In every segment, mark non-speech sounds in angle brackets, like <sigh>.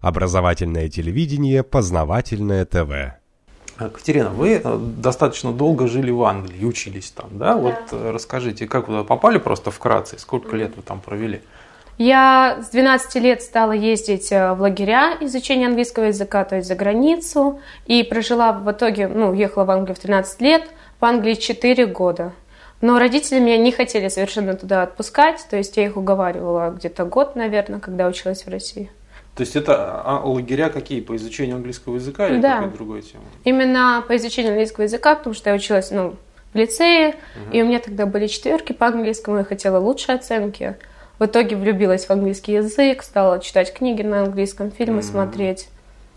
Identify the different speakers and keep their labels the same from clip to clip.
Speaker 1: Образовательное телевидение, познавательное ТВ.
Speaker 2: Катерина, вы э, достаточно долго жили в Англии учились там, да? да. Вот э, расскажите, как вы попали просто вкратце, сколько лет вы там провели?
Speaker 3: Я с 12 лет стала ездить э, в лагеря изучения английского языка, то есть за границу, и прожила в итоге, ну, уехала в Англию в 13 лет, в Англии 4 года. Но родители меня не хотели совершенно туда отпускать, то есть я их уговаривала где-то год, наверное, когда училась в России.
Speaker 2: То есть это а, лагеря какие? По изучению английского языка или да. какая-то другая тема?
Speaker 3: Именно по изучению английского языка, потому что я училась ну, в лицее, угу. и у меня тогда были четверки по английскому, я хотела лучшие оценки. В итоге влюбилась в английский язык, стала читать книги на английском, фильмы угу. смотреть,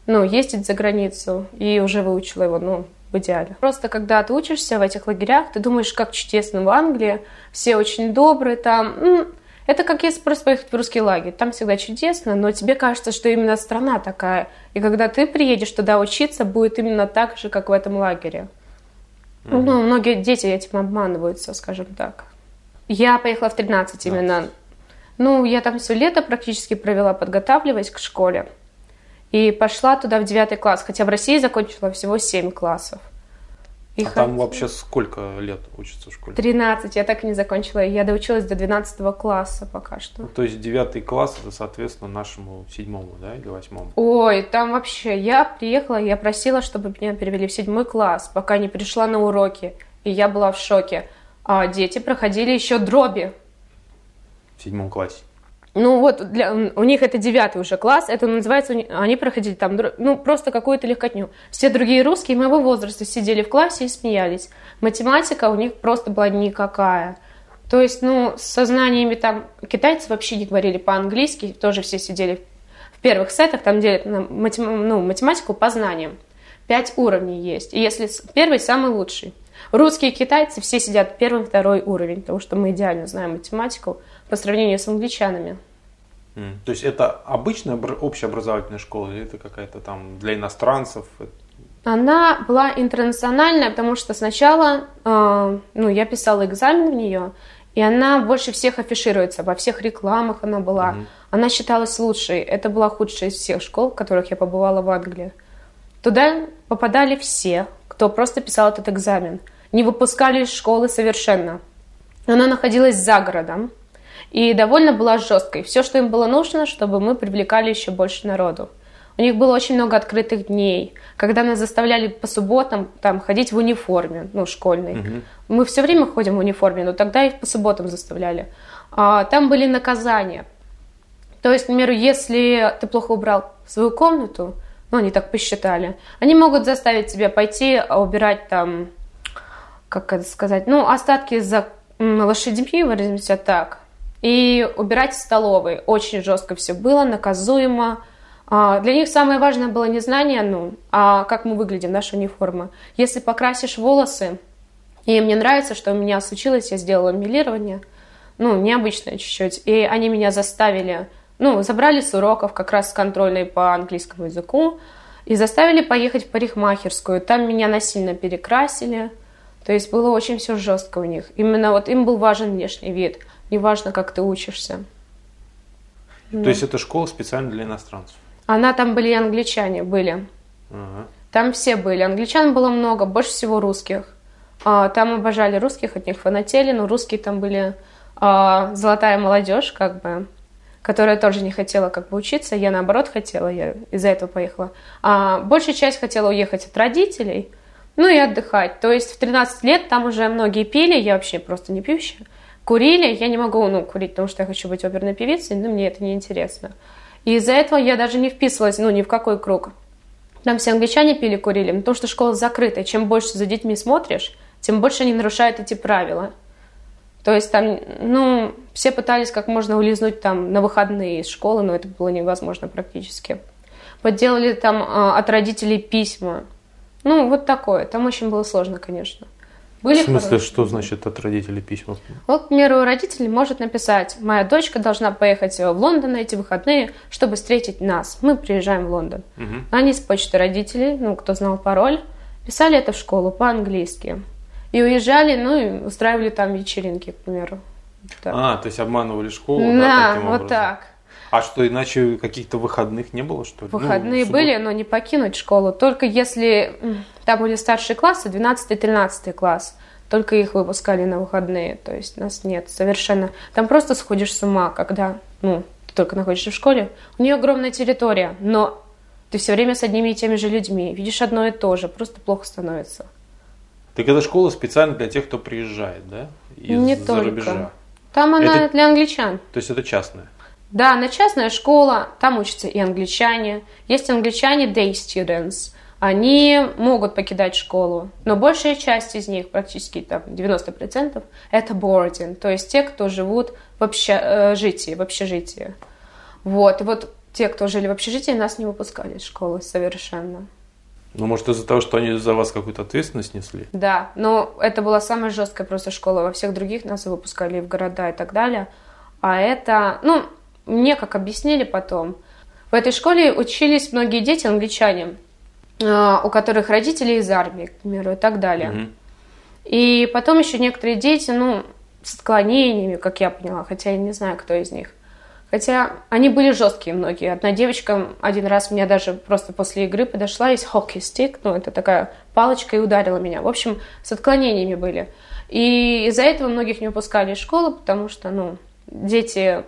Speaker 3: ну, ездить за границу, и уже выучила его, ну, в идеале. Просто когда ты учишься в этих лагерях, ты думаешь, как чудесно в Англии, все очень добрые там, это как если просто поехать в русский лагерь. Там всегда чудесно, но тебе кажется, что именно страна такая. И когда ты приедешь туда учиться, будет именно так же, как в этом лагере. Mm-hmm. Ну, многие дети этим обманываются, скажем так. Я поехала в 13 именно. Ну, я там все лето практически провела, подготавливаясь к школе. И пошла туда в 9 класс, хотя в России закончила всего 7 классов.
Speaker 2: И а там вообще сколько лет учится в школе?
Speaker 3: 13, я так и не закончила. Я доучилась до 12 класса пока что. Ну,
Speaker 2: то есть 9 класс, это, соответственно, нашему седьмому, да, или восьмому?
Speaker 3: Ой, там вообще, я приехала, я просила, чтобы меня перевели в седьмой класс, пока не пришла на уроки. И я была в шоке. А дети проходили еще дроби.
Speaker 2: В седьмом классе?
Speaker 3: Ну вот, для, у них это девятый уже класс, это называется, они проходили там, ну просто какую-то легкотню. Все другие русские моего возраста сидели в классе и смеялись. Математика у них просто была никакая. То есть, ну, с сознаниями там, китайцы вообще не говорили по-английски, тоже все сидели в первых сетах, там делят матем, ну, математику по знаниям. Пять уровней есть, и если первый самый лучший. Русские и китайцы все сидят первый, второй уровень, потому что мы идеально знаем математику по сравнению с англичанами.
Speaker 2: Mm. То есть это обычная общеобразовательная школа или это какая-то там для иностранцев?
Speaker 3: Она была интернациональная, потому что сначала э, ну, я писала экзамен в нее, и она больше всех афишируется, во всех рекламах она была. Mm-hmm. Она считалась лучшей. Это была худшая из всех школ, в которых я побывала в Англии. Туда попадали все, кто просто писал этот экзамен. Не выпускали из школы совершенно. Она находилась за городом и довольно была жесткой. Все, что им было нужно, чтобы мы привлекали еще больше народу. У них было очень много открытых дней, когда нас заставляли по субботам там ходить в униформе, ну, школьной. Угу. Мы все время ходим в униформе, но тогда их по субботам заставляли. А, там были наказания. То есть, к примеру, если ты плохо убрал свою комнату, ну, они так посчитали, они могут заставить тебя пойти убирать там, как это сказать, ну, остатки за лошадьми, выразимся так, и убирать в столовой. Очень жестко все было, наказуемо. А, для них самое важное было не знание, ну, а как мы выглядим, наша униформа. Если покрасишь волосы, и мне нравится, что у меня случилось, я сделала милирование, ну, необычное чуть-чуть, и они меня заставили, ну, забрали с уроков как раз с контрольной по английскому языку, и заставили поехать в парикмахерскую. Там меня насильно перекрасили. То есть было очень все жестко у них. Именно вот им был важен внешний вид – неважно, как ты учишься.
Speaker 2: То ну. есть это школа специально для иностранцев?
Speaker 3: Она там были англичане, были. Ага. Там все были. Англичан было много, больше всего русских. А, там обожали русских, от них фанатели, но русские там были а, золотая молодежь, как бы, которая тоже не хотела как бы учиться. Я наоборот хотела, я из-за этого поехала. А большая часть хотела уехать от родителей, ну и отдыхать. То есть в 13 лет там уже многие пили, я вообще просто не пьющая курили, я не могу ну, курить, потому что я хочу быть оперной певицей, но мне это не интересно. И из-за этого я даже не вписывалась ну, ни в какой круг. Там все англичане пили, курили, потому что школа закрытая. Чем больше за детьми смотришь, тем больше они нарушают эти правила. То есть там, ну, все пытались как можно улизнуть там на выходные из школы, но это было невозможно практически. Подделали там э, от родителей письма. Ну, вот такое. Там очень было сложно, конечно.
Speaker 2: Были в смысле, хорошие. что значит от родителей письма?
Speaker 3: Вот, к примеру, родитель может написать, моя дочка должна поехать в Лондон на эти выходные, чтобы встретить нас. Мы приезжаем в Лондон. Угу. Они с почты родителей, ну, кто знал пароль, писали это в школу по-английски. И уезжали, ну, и устраивали там вечеринки, к примеру.
Speaker 2: Так. А, то есть обманывали школу,
Speaker 3: да, да вот так.
Speaker 2: А что, иначе каких-то выходных не было, что ли?
Speaker 3: Выходные ну, были, но не покинуть школу. Только если там были старшие классы, 12-13 класс, только их выпускали на выходные. То есть нас нет совершенно. Там просто сходишь с ума, когда ну, ты только находишься в школе. У нее огромная территория, но ты все время с одними и теми же людьми. Видишь одно и то же, просто плохо становится.
Speaker 2: Так эта школа специально для тех, кто приезжает, да?
Speaker 3: Из Не только. рубежа. Там она это, для англичан.
Speaker 2: То есть это частная?
Speaker 3: Да, она частная школа, там учатся и англичане. Есть англичане day students. Они могут покидать школу, но большая часть из них, практически там 90%, это boarding, то есть те, кто живут в общежитии, в общежитии. Вот, и вот те, кто жили в общежитии, нас не выпускали из школы совершенно.
Speaker 2: Ну, может, из-за того, что они за вас какую-то ответственность несли?
Speaker 3: Да, но это была самая жесткая просто школа. Во всех других нас выпускали в города и так далее. А это, ну, мне как объяснили потом, в этой школе учились многие дети англичане, у которых родители из армии, к примеру, и так далее. Угу. И потом еще некоторые дети, ну, с отклонениями, как я поняла, хотя я не знаю, кто из них. Хотя они были жесткие многие. Одна девочка один раз меня даже просто после игры подошла, есть хоккей-стик, ну, это такая палочка, и ударила меня. В общем, с отклонениями были. И из-за этого многих не выпускали из школы, потому что, ну, дети,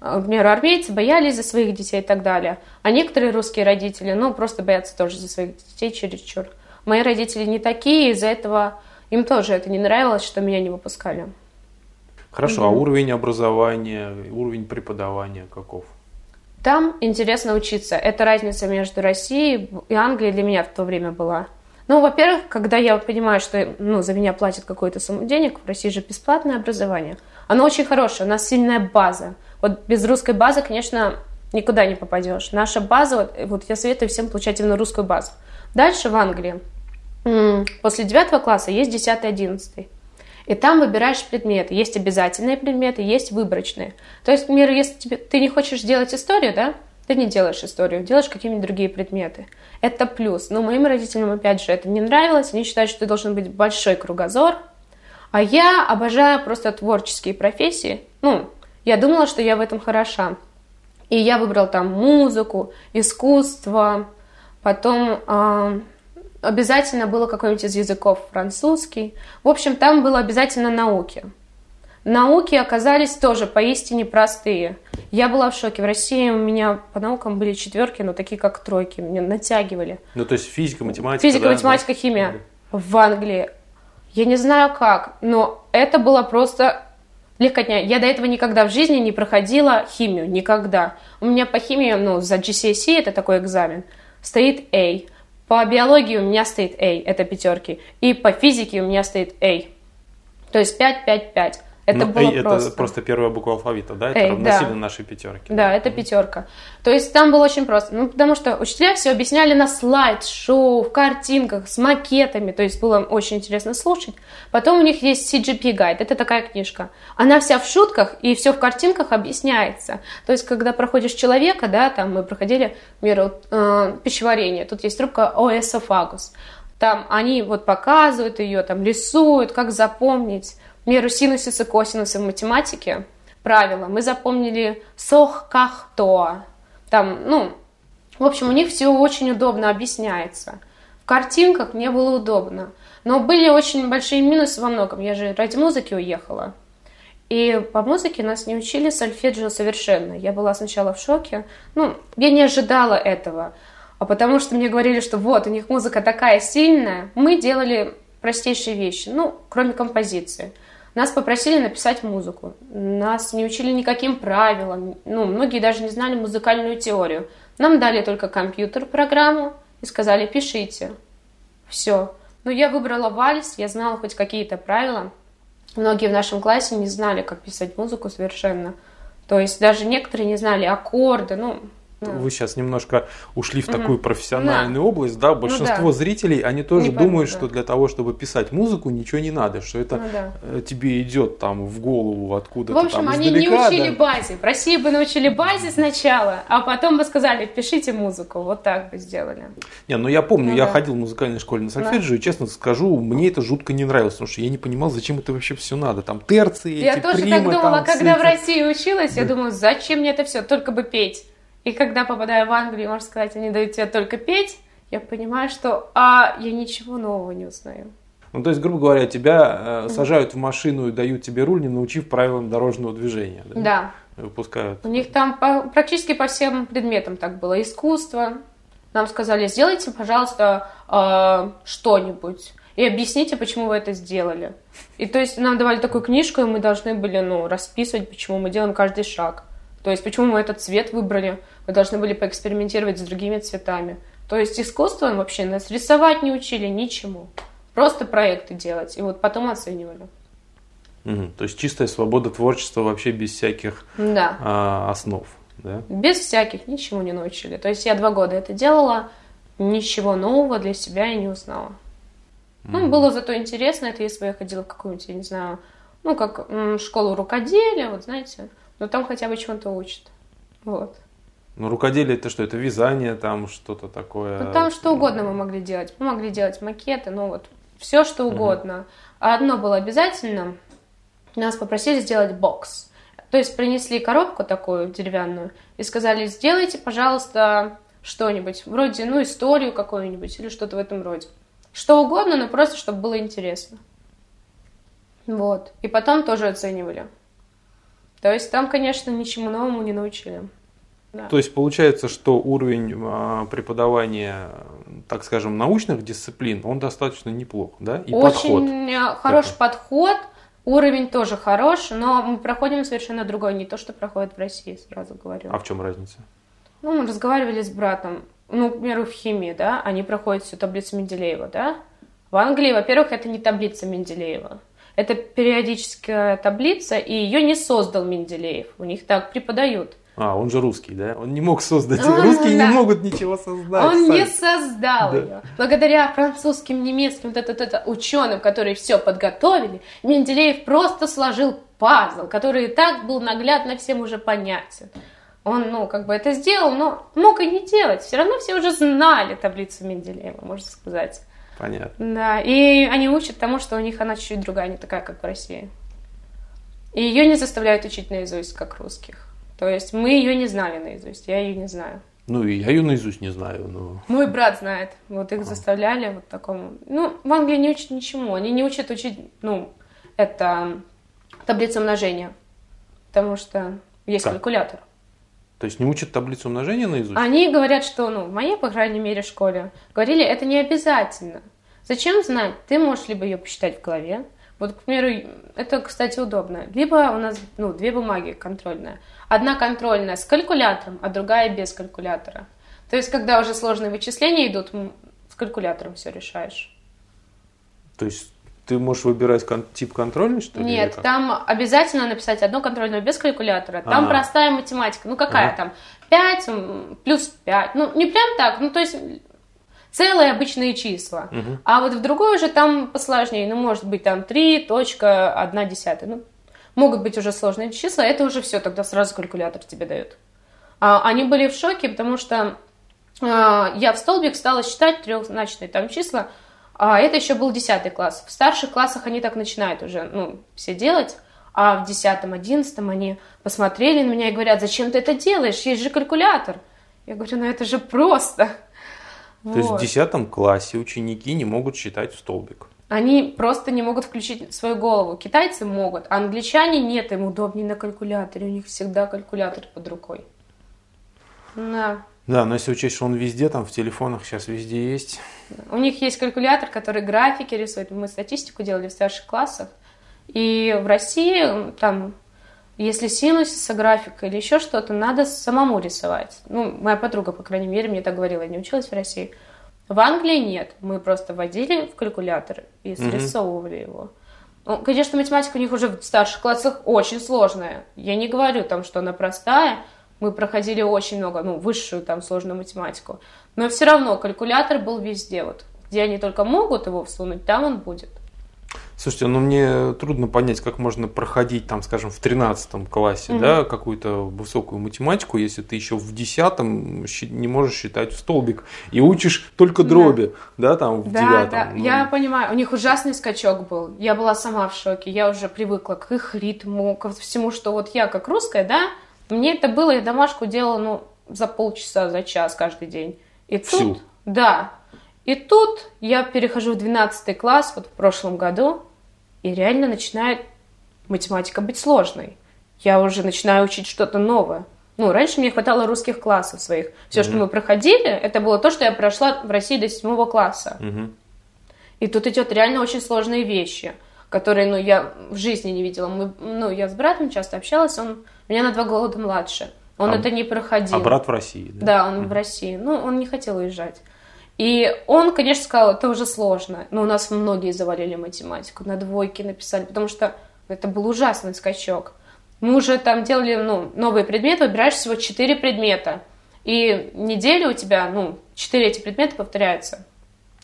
Speaker 3: например, армейцы боялись за своих детей и так далее. А некоторые русские родители, ну, просто боятся тоже за своих детей чересчур. Мои родители не такие, из-за этого им тоже это не нравилось, что меня не выпускали.
Speaker 2: Хорошо, угу. а уровень образования, уровень преподавания каков?
Speaker 3: Там интересно учиться. Это разница между Россией и Англией для меня в то время была. Ну, во-первых, когда я понимаю, что ну, за меня платят какую-то сумму денег, в России же бесплатное образование. Оно очень хорошее, у нас сильная база. Вот без русской базы, конечно, никуда не попадешь. Наша база, вот, вот я советую всем получать именно русскую базу. Дальше в Англии после девятого класса есть 10-11. И там выбираешь предметы. Есть обязательные предметы, есть выборочные. То есть, к примеру, если тебе, ты не хочешь делать историю, да, ты не делаешь историю, делаешь какие-нибудь другие предметы. Это плюс. Но моим родителям, опять же, это не нравилось. Они считают, что ты должен быть большой кругозор. А я обожаю просто творческие профессии. Ну, я думала, что я в этом хороша. И я выбрал там музыку, искусство, потом э, обязательно было какой-нибудь из языков французский. В общем, там было обязательно науки. Науки оказались тоже поистине простые. Я была в шоке. В России у меня по наукам были четверки, но такие как тройки. Меня натягивали.
Speaker 2: Ну, то есть физика, математика.
Speaker 3: Физика, да? математика, химия. В Англии. Я не знаю как, но это было просто легкотня. Я до этого никогда в жизни не проходила химию. Никогда. У меня по химии, ну, за GCSE, это такой экзамен, стоит A. По биологии у меня стоит A, это пятерки. И по физике у меня стоит A. То есть 5, 5, 5. Это ну, было
Speaker 2: A просто. Это просто первая буква алфавита, да? Это A, равносильно да. нашей пятерки.
Speaker 3: Да, да, это пятерка. То есть там было очень просто. Ну, потому что учителя все объясняли на слайд-шоу, в картинках, с макетами. То есть было очень интересно слушать. Потом у них есть CGP гайд. Это такая книжка. Она вся в шутках и все в картинках объясняется. То есть, когда проходишь человека, да, там мы проходили, к примеру, э, пищеварение. Тут есть трубка оэсофагус. Там они вот показывают ее, там рисуют, как запомнить меру синусиса, косинуса в математике, правила, мы запомнили сох, ках, то. Там, ну, в общем, у них все очень удобно объясняется. В картинках мне было удобно. Но были очень большие минусы во многом. Я же ради музыки уехала. И по музыке нас не учили сольфеджио совершенно. Я была сначала в шоке. Ну, я не ожидала этого. А потому что мне говорили, что вот, у них музыка такая сильная. Мы делали простейшие вещи, ну, кроме композиции. Нас попросили написать музыку. Нас не учили никаким правилам. Ну, многие даже не знали музыкальную теорию. Нам дали только компьютер, программу и сказали «пишите». Все. Но я выбрала вальс, я знала хоть какие-то правила. Многие в нашем классе не знали, как писать музыку совершенно. То есть даже некоторые не знали аккорды. Ну,
Speaker 2: вы сейчас немножко ушли в такую профессиональную область, да, большинство зрителей, они тоже думают, что для того, чтобы писать музыку, ничего не надо, что это э, тебе идет там в голову откуда-то
Speaker 3: В общем, они не учили базе. В России бы научили базе сначала, а потом бы сказали, пишите музыку. Вот так бы сделали.
Speaker 2: Не, ну я помню, я ходил в музыкальной школе на сольфеджио, и честно скажу, мне это жутко не нравилось, потому что я не понимал, зачем это вообще все надо. Там терции,
Speaker 3: Я
Speaker 2: эти,
Speaker 3: тоже
Speaker 2: примы,
Speaker 3: так думала,
Speaker 2: там,
Speaker 3: когда в России училась, я думаю, зачем мне это все, только бы петь. И когда попадаю в Англию, можно сказать, они дают тебе только петь, я понимаю, что а, я ничего нового не узнаю.
Speaker 2: Ну, то есть, грубо говоря, тебя э, сажают в машину и дают тебе руль, не научив правилам дорожного движения. Да.
Speaker 3: Да.
Speaker 2: Выпускают.
Speaker 3: У них там по- практически по всем предметам так было. Искусство. Нам сказали, сделайте, пожалуйста, э, что-нибудь. И объясните, почему вы это сделали. И то есть нам давали такую книжку, и мы должны были ну, расписывать, почему мы делаем каждый шаг. То есть почему мы этот цвет выбрали. Мы должны были поэкспериментировать с другими цветами. То есть искусством вообще нас рисовать не учили ничему. Просто проекты делать. И вот потом оценивали.
Speaker 2: Мгм. То есть чистая свобода творчества вообще без всяких
Speaker 3: Да.
Speaker 2: а, основ. Да?
Speaker 3: Без всяких, ничего не научили. То есть я два года это делала, ничего нового для себя я не узнала. Ну, было зато интересно, это если бы я ходила в какую-нибудь, я не знаю, ну, как м, школу рукоделия, вот знаете, но там хотя бы чему-то учат. Вот.
Speaker 2: Ну, рукоделие это что? Это вязание, там что-то такое.
Speaker 3: Ну, там что угодно мы могли делать. Мы могли делать макеты, ну вот, все что угодно. А одно было обязательно, нас попросили сделать бокс. То есть принесли коробку такую деревянную и сказали, сделайте, пожалуйста, что-нибудь, вроде, ну, историю какую-нибудь или что-то в этом роде. Что угодно, но просто, чтобы было интересно. Вот. И потом тоже оценивали. То есть там, конечно, ничему новому не научили.
Speaker 2: То есть получается, что уровень а, преподавания, так скажем, научных дисциплин, он достаточно неплох, да? И подход.
Speaker 3: Очень э, хороший подход, уровень тоже хорош, но мы проходим совершенно другой, не то, что проходит в России, сразу говорю.
Speaker 2: А в чем разница?
Speaker 3: Ну, мы разговаривали с братом, ну, к примеру, в химии, да, они проходят всю таблицу Менделеева, да. В Англии, во-первых, это не таблица Менделеева. Это периодическая таблица, и ее не создал Менделеев. У них так преподают.
Speaker 2: А, он же русский, да? Он не мог создать.
Speaker 3: А,
Speaker 2: Русские
Speaker 3: да.
Speaker 2: не могут ничего создать.
Speaker 3: Он
Speaker 2: сами.
Speaker 3: не создал
Speaker 2: Да.
Speaker 3: ее. Благодаря французским, немецким, это, вот это, ученым, которые все подготовили, Менделеев просто сложил пазл, который и так был наглядно всем уже понятен. Он, ну, как бы это сделал, но мог и не делать. Все равно все уже знали таблицу Менделеева, можно сказать.
Speaker 2: Понятно.
Speaker 3: Да, и они учат тому, что у них она чуть-чуть другая, не такая, как в России. И ее не заставляют учить наизусть, как русских. То есть мы ее не знали наизусть, я ее не знаю.
Speaker 2: Ну, и я ее наизусть не знаю, но...
Speaker 3: Мой брат знает. Вот их заставляли вот такому. Ну, в Англии не учат ничему. Они не учат учить, ну, это таблицу умножения. Потому что есть
Speaker 2: Как?
Speaker 3: калькулятор.
Speaker 2: То есть не учат таблицу умножения наизусть?
Speaker 3: Они говорят, что, ну, в моей, по крайней мере, школе, говорили, это не обязательно. Зачем знать? Ты можешь либо ее посчитать в голове. Вот, к примеру, это, кстати, удобно. Либо у нас, ну, две бумаги контрольная. Одна контрольная с калькулятором, а другая без калькулятора. То есть, когда уже сложные вычисления идут, с калькулятором все решаешь.
Speaker 2: То есть ты можешь выбирать кон- тип контрольный, что ли?
Speaker 3: Нет, там обязательно написать одну контрольную без калькулятора. Там
Speaker 2: А.
Speaker 3: простая математика. Ну какая
Speaker 2: Ага.
Speaker 3: там? 5 м, плюс 5. Ну не прям так, ну то есть целые обычные числа.
Speaker 2: Мгм.
Speaker 3: А вот в другой уже там посложнее. Ну может быть там 3.1 десятая. Ну, могут быть уже сложные числа. Это уже все, тогда сразу калькулятор тебе дает. А, они были в шоке, потому что а, я в столбик стала считать трехзначные там числа, а это еще был 10 класс. В старших классах они так начинают уже, ну, все делать, а в 10 11 они посмотрели на меня и говорят, зачем ты это делаешь, есть же калькулятор. Я говорю, ну это же просто.
Speaker 2: То есть в
Speaker 3: Вот.
Speaker 2: 10 классе ученики не могут считать в столбик.
Speaker 3: Они просто не могут включить свою голову. Китайцы могут, а англичане нет, им удобнее на калькуляторе, у них всегда калькулятор под рукой. Да.
Speaker 2: Да, но если учесть, что он везде, там в телефонах сейчас везде есть.
Speaker 3: У них есть калькулятор, который графики рисует. Мы статистику делали в старших классах. И в России там, если синусиса графика или еще что-то, надо самому рисовать. Ну, моя подруга, по крайней мере, мне так говорила, я не училась в России. В Англии нет. Мы просто вводили в калькулятор и срисовывали его. Ну, конечно, математика у них уже в старших классах очень сложная. Я не говорю там, что она простая, Мы проходили очень много, ну, высшую там сложную математику. Но все равно калькулятор был везде. Вот, где они только могут его всунуть, там он будет.
Speaker 2: Слушайте, ну мне трудно понять, как можно проходить, там, скажем, в 13 классе, угу. да, какую-то высокую математику, если ты еще в 10 не можешь считать в столбик и учишь только дроби, да, да там в да, 9
Speaker 3: Да, ну... я понимаю, у них ужасный скачок был. Я была сама в шоке, я уже привыкла к их ритму, ко всему, что вот я как русская, да, мне это было, я домашку делала, ну, за полчаса, за час каждый день. И
Speaker 2: Всю.
Speaker 3: тут, да, и тут я перехожу в 12 класс, вот в прошлом году, и реально начинает математика быть сложной. Я уже начинаю учить что-то новое. Ну, раньше мне хватало русских классов своих. Все, mm-hmm. что мы проходили, это было то, что я прошла в России до седьмого класса. Mm-hmm. И тут идет реально очень сложные вещи, которые, ну, я в жизни не видела. Мы, ну, я с братом часто общалась, он меня на два года младше. Он а, это не проходил.
Speaker 2: А брат в России, да?
Speaker 3: Да, он mm-hmm. в России. Ну, он не хотел уезжать. И он, конечно, сказал, это уже сложно. Но у нас многие завалили математику, на двойки написали, потому что это был ужасный скачок. Мы уже там делали ну, новые предметы, выбираешь всего четыре предмета. И неделю у тебя, ну, четыре эти предмета повторяются.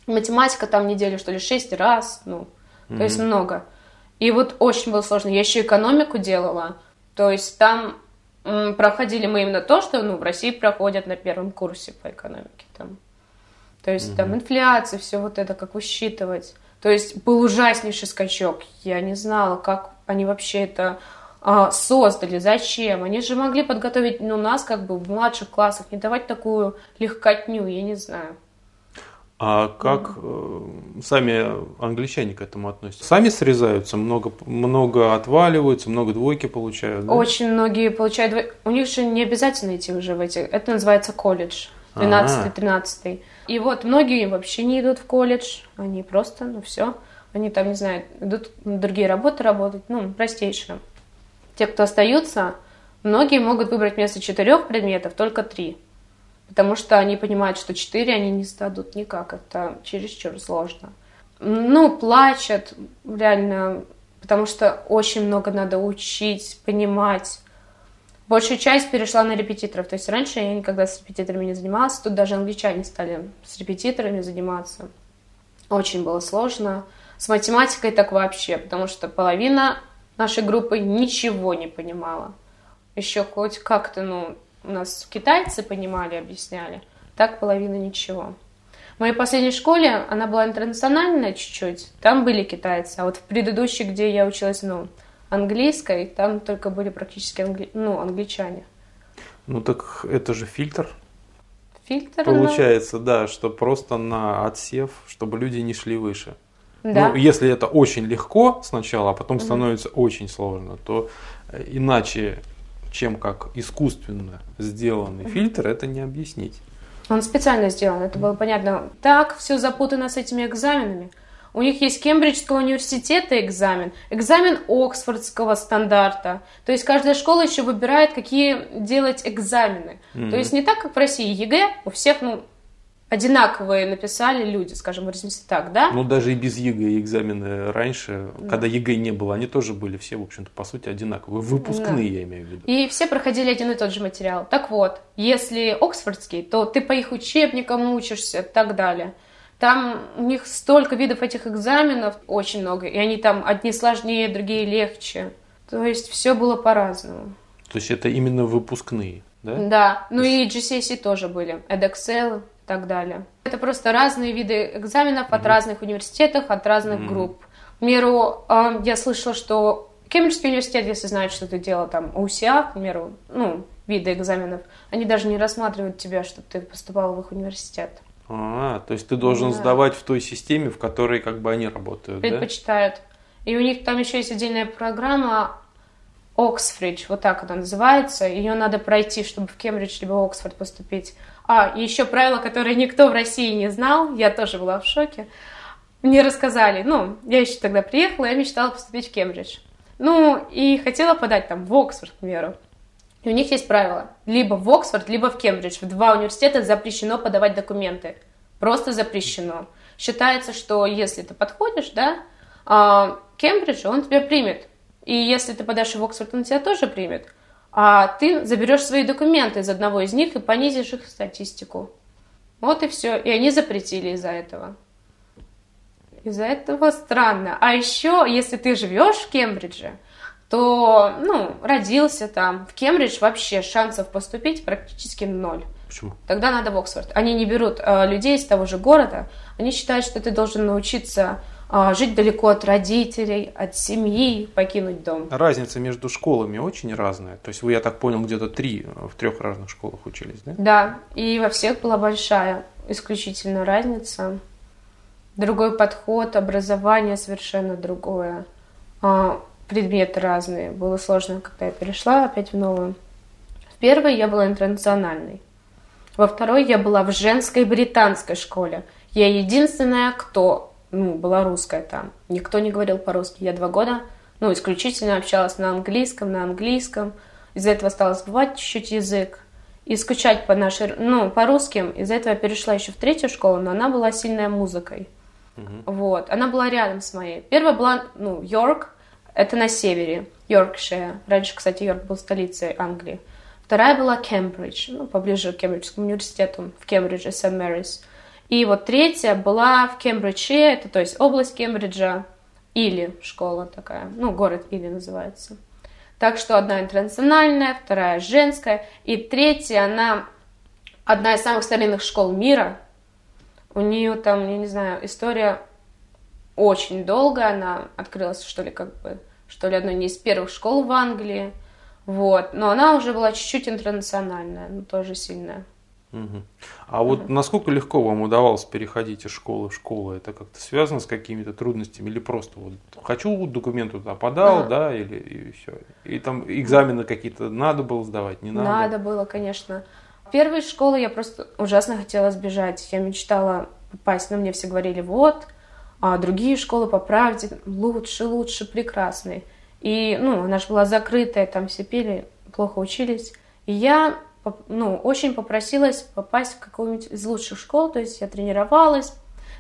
Speaker 3: Математика там неделю, что ли, шесть раз, ну, mm-hmm. то есть много. И вот очень было сложно. Я еще экономику делала. То есть там проходили мы именно то, что ну, в России проходят на первом курсе по экономике. Там то есть угу. там инфляция, все вот это, как высчитывать. То есть был ужаснейший скачок. Я не знала, как они вообще это а, создали, зачем. Они же могли подготовить ну, нас как бы в младших классах, не давать такую легкотню, я не знаю.
Speaker 2: А как mm. сами англичане к этому относятся? Сами срезаются, много, много отваливаются, много двойки получают? Да?
Speaker 3: Очень многие получают двойки. У них же не обязательно идти уже в эти. Это называется колледж. 12-13. И вот многие вообще не идут в колледж, они просто, ну все, они там, не знаю, идут на другие работы работать, ну, простейшие. Те, кто остаются, многие могут выбрать вместо четырех предметов только три. Потому что они понимают, что четыре они не сдадут никак, это чересчур сложно. Ну, плачут, реально, потому что очень много надо учить, понимать. Большая часть перешла на репетиторов. То есть раньше я никогда с репетиторами не занималась. Тут даже англичане стали с репетиторами заниматься. Очень было сложно. С математикой так вообще, потому что половина нашей группы ничего не понимала. Еще хоть как-то, ну, у нас китайцы понимали, объясняли. Так половина ничего. В моей последней школе, она была интернациональная чуть-чуть, там были китайцы. А вот в предыдущей, где я училась, ну, английской, там только были практически англи... ну, англичане.
Speaker 2: Ну так это же фильтр.
Speaker 3: Фильтр?
Speaker 2: Получается, ну... да, что просто на отсев, чтобы люди не шли выше. Да. Ну, если это очень легко сначала, а потом угу. становится очень сложно, то э, иначе, чем как искусственно сделанный фильтр, это не объяснить.
Speaker 3: Он специально сделан, это было понятно. Так все запутано с этими экзаменами. У них есть Кембриджского университета экзамен, экзамен Оксфордского стандарта. То есть каждая школа еще выбирает, какие делать экзамены. Mm-hmm. То есть не так, как в России ЕГЭ, у всех, ну, одинаковые написали люди, скажем, выразимся так, да?
Speaker 2: Ну, даже и без ЕГЭ экзамены раньше, да. когда ЕГЭ не было, они тоже были все, в общем-то, по сути, одинаковые. Выпускные, да. я имею в виду.
Speaker 3: И все проходили один и тот же материал. Так вот, если Оксфордский, то ты по их учебникам учишься и так далее. Там у них столько видов этих экзаменов, очень много, и они там одни сложнее, другие легче. То есть все было по-разному.
Speaker 2: То есть это именно выпускные, да?
Speaker 3: Да, ну и GCSE тоже были, EdExcel и так далее. Это просто разные виды экзаменов от разных университетов, от разных групп. К примеру, а, я слышала, что Кембриджский университет, если знает, что ты делал там УСИА, к примеру, ну, виды экзаменов, они даже не рассматривают тебя, чтобы ты поступал в их университет.
Speaker 2: А, то есть ты должен да. сдавать в той системе, в которой как бы они работают,
Speaker 3: Предпочитают. Да? И у них там еще есть отдельная программа Оксфридж, вот так она называется. Ее надо пройти, чтобы в Кембридж либо Оксфорд поступить. А, еще правило, которое никто в России не знал, я тоже была в шоке. Мне рассказали, ну, я еще тогда приехала, я мечтала поступить в Кембридж. Ну, и хотела подать там в Оксфорд, к примеру. И у них есть правило. Либо в Оксфорд, либо в Кембридж. В два университета запрещено подавать документы. Просто запрещено. Считается, что если ты подходишь, да, а, Кембридж, он тебя примет. И если ты подашь в Оксфорд, он тебя тоже примет. А ты заберешь свои документы из одного из них и понизишь их статистику. Вот и все. И они запретили из-за этого. Из-за этого странно. А еще, если ты живешь в Кембридже, то, ну, родился там. В Кембридж вообще шансов поступить практически ноль.
Speaker 2: Почему?
Speaker 3: Тогда надо в Оксфорд. Они не берут э, людей из того же города. Они считают, что ты должен научиться жить далеко от родителей, от семьи, покинуть дом.
Speaker 2: Разница между школами очень разная. То есть вы, я так понял, где-то три в трех разных школах учились, да?
Speaker 3: Да, и во всех была большая исключительно разница. Другой подход, образование совершенно другое. А, предметы разные. Было сложно, когда я перешла опять в новую. В первой я была интернациональной. Во второй я была в женской британской школе. Я единственная, кто ну, была русская там. Никто не говорил по-русски. Я два года ну, исключительно общалась на английском, на английском. Из-за этого стала забывать чуть-чуть язык и скучать по нашей, ну, по русским. Из-за этого я перешла еще в третью школу, но она была сильная музыкой. Угу. Вот. Она была рядом с моей. Первая была, ну, Йорк, это на севере, Йоркшир. Раньше, кстати, Йорк был столицей Англии. Вторая была Кембридж, ну, поближе к Кембриджскому университету, в Кембридже, Сент Мэрис. И вот третья была в Кембридже, это то есть область Кембриджа, или школа такая, ну, город Или называется. Так что одна интернациональная, вторая женская, и третья, она одна из самых старинных школ мира. У нее там, я не знаю, история очень долгая, она открылась, что ли, как бы, что ли, одной из первых школ в Англии. Вот. Но она уже была чуть-чуть интернациональная, но тоже сильная.
Speaker 2: Угу. А вот угу. насколько легко вам удавалось переходить из школы в школу? Это как-то связано с какими-то трудностями или просто вот хочу документ туда подал, ага. да, или и все. И там экзамены какие-то надо было сдавать, не надо?
Speaker 3: Надо было, конечно. Первой школы я просто ужасно хотела сбежать. Я мечтала попасть, но мне все говорили, вот, а другие школы по правде лучше, лучше, прекрасные. И, ну, она же была закрытая, там все пели, плохо учились. И я, ну, очень попросилась попасть в какую-нибудь из лучших школ, то есть я тренировалась.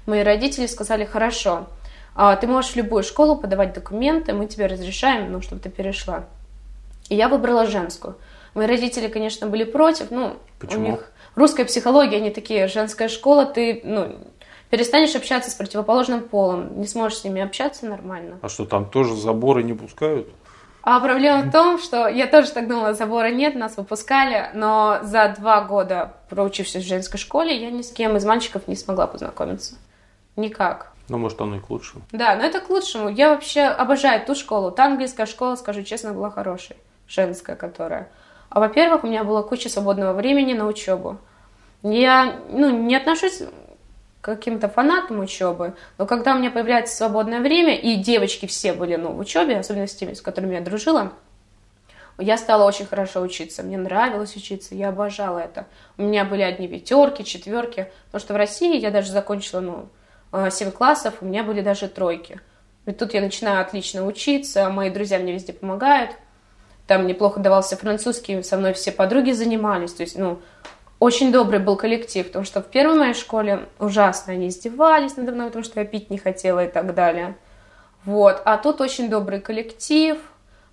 Speaker 3: Мои родители сказали, хорошо, а ты можешь в любую школу подавать документы, мы тебе разрешаем, ну, чтобы ты перешла. И я выбрала женскую. Мои родители, конечно, были против, ну,
Speaker 2: Почему?
Speaker 3: у них русская психология, они такие, женская школа, ты, ну, перестанешь общаться с противоположным полом, не сможешь с ними общаться нормально.
Speaker 2: А что, там тоже заборы не пускают?
Speaker 3: А проблема в том, что я тоже так думала, забора нет, нас выпускали, но за два года, проучившись в женской школе, я ни с кем из мальчиков не смогла познакомиться. Никак.
Speaker 2: Ну, может, оно и к лучшему.
Speaker 3: Да, но это к лучшему. Я вообще обожаю ту школу. Та английская школа, скажу честно, была хорошей. Женская, которая. А во-первых, у меня была куча свободного времени на учебу. Я ну, не отношусь каким-то фанатом учебы, но когда у меня появляется свободное время, и девочки все были ну, в учебе, особенно с теми, с которыми я дружила, я стала очень хорошо учиться. Мне нравилось учиться, я обожала это. У меня были одни пятерки, четверки, потому что в России я даже закончила ну, 7 э, классов, у меня были даже тройки. И тут я начинаю отлично учиться, мои друзья мне везде помогают. Там неплохо давался французский, со мной все подруги занимались. То есть, ну, очень добрый был коллектив, потому что в первой моей школе ужасно они издевались надо мной, потому что я пить не хотела и так далее. Вот. А тут очень добрый коллектив.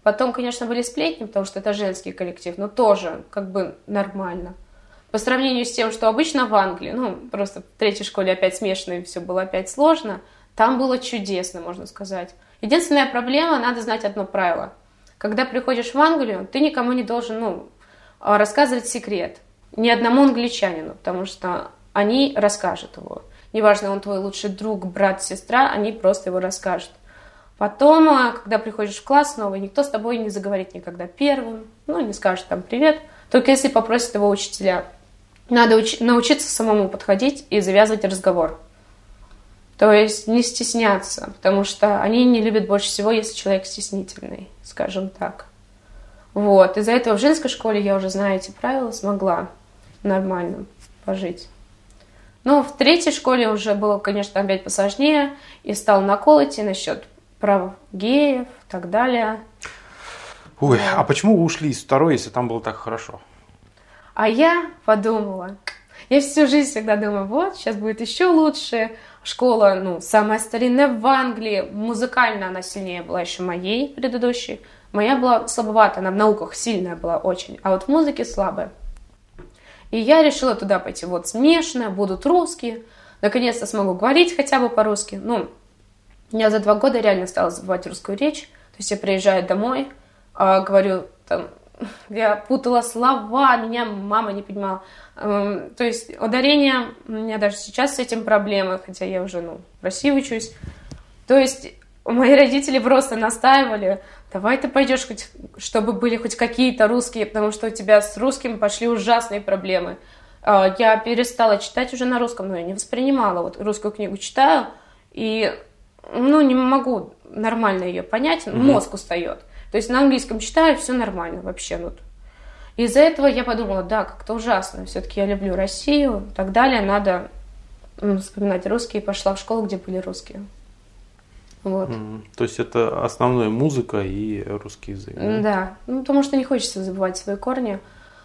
Speaker 3: Потом, конечно, были сплетни, потому что это женский коллектив, но тоже как бы нормально. По сравнению с тем, что обычно в Англии, ну, просто в третьей школе опять смешно, и все было опять сложно, там было чудесно, можно сказать. Единственная проблема, надо знать одно правило. Когда приходишь в Англию, ты никому не должен, ну, рассказывать секрет ни одному англичанину, потому что они расскажут его. Неважно, он твой лучший друг, брат, сестра, они просто его расскажут. Потом, а, когда приходишь в класс новый, никто с тобой не заговорит никогда первым, ну, не скажет там привет, только если попросит его учителя. Надо уч- научиться самому подходить и завязывать разговор. То есть не стесняться, потому что они не любят больше всего, если человек стеснительный, скажем так. Вот, из-за этого в женской школе я уже знаю эти правила, смогла нормально пожить. Ну, в третьей школе уже было, конечно, опять посложнее. И стал наколоти насчет прав геев и так далее.
Speaker 2: Ой, вот. а почему вы ушли из второй, если там было так хорошо?
Speaker 3: А я подумала, я всю жизнь всегда думаю, вот, сейчас будет еще лучше. Школа, ну, самая старинная в Англии. Музыкально она сильнее была еще моей предыдущей. Моя была слабовата, она в науках сильная была очень, а вот в музыке слабая. И я решила туда пойти. Вот смешанная, будут русские. Наконец-то смогу говорить хотя бы по-русски. Ну, я за два года реально стала забывать русскую речь. То есть я приезжаю домой, а, говорю, там, <laughs> я путала слова, меня мама не понимала. Эм, то есть ударение, у меня даже сейчас с этим проблемы, хотя я уже ну, в России учусь. То есть мои родители просто настаивали, давай ты пойдешь хоть, чтобы были хоть какие-то русские, потому что у тебя с русским пошли ужасные проблемы. А, я перестала читать уже на русском, но я не воспринимала. Вот русскую книгу читаю, и ну, не могу нормально ее понять, mm-hmm. мозг устает. То есть на английском читаю, все нормально вообще. Ну, из-за этого я подумала, да, как-то ужасно. Все-таки я люблю Россию и так далее. Надо вспоминать русские. Пошла в школу, где были русские. Вот.
Speaker 2: Mm, то есть это основная музыка и русский язык.
Speaker 3: Да? да, ну, потому что не хочется забывать свои корни.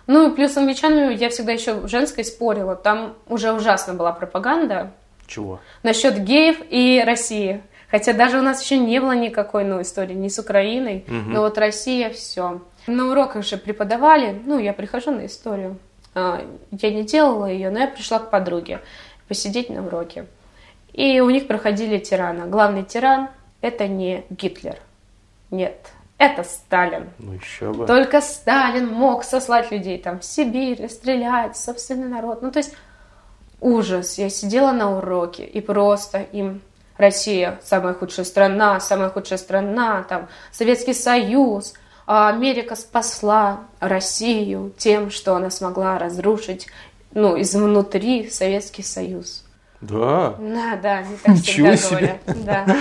Speaker 3: Ну и плюс с англичанами я всегда еще женской спорила. Там уже ужасно была пропаганда.
Speaker 2: Чего?
Speaker 3: Насчет геев и России. Хотя даже у нас еще не было никакой ну, истории ни с Украиной, угу. но вот Россия все. На уроках же преподавали, ну, я прихожу на историю. А, я не делала ее, но я пришла к подруге посидеть на уроке. И у них проходили тирана. Главный тиран – это не Гитлер. Нет, это Сталин.
Speaker 2: Ну еще бы.
Speaker 3: Только Сталин мог сослать людей там в Сибирь, стрелять, собственный народ. Ну то есть ужас. Я сидела на уроке и просто им Россия самая худшая страна, самая худшая страна, там Советский Союз, а Америка спасла Россию тем, что она смогла разрушить ну, изнутри Советский Союз.
Speaker 2: Да.
Speaker 3: Да, да, они так Ничего всегда себе. говорят. Да.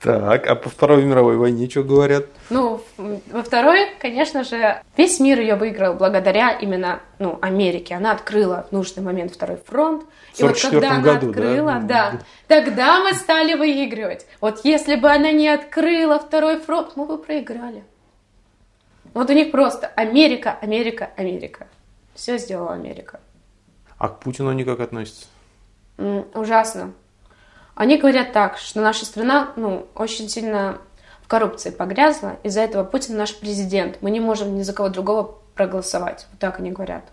Speaker 2: Так, а по Второй мировой войне что говорят?
Speaker 3: Ну, во Второй, конечно же, весь мир ее выиграл благодаря именно ну, Америке. Она открыла в нужный момент Второй фронт.
Speaker 2: И вот когда она году,
Speaker 3: открыла, да? да, тогда мы стали выигрывать. Вот если бы она не открыла Второй фронт, мы бы проиграли. Вот у них просто Америка, Америка, Америка. Все сделала Америка.
Speaker 2: А к Путину они как относятся?
Speaker 3: Ужасно. Они говорят так, что наша страна ну, очень сильно в коррупции погрязла, из-за этого Путин наш президент, мы не можем ни за кого другого проголосовать. Вот так они говорят.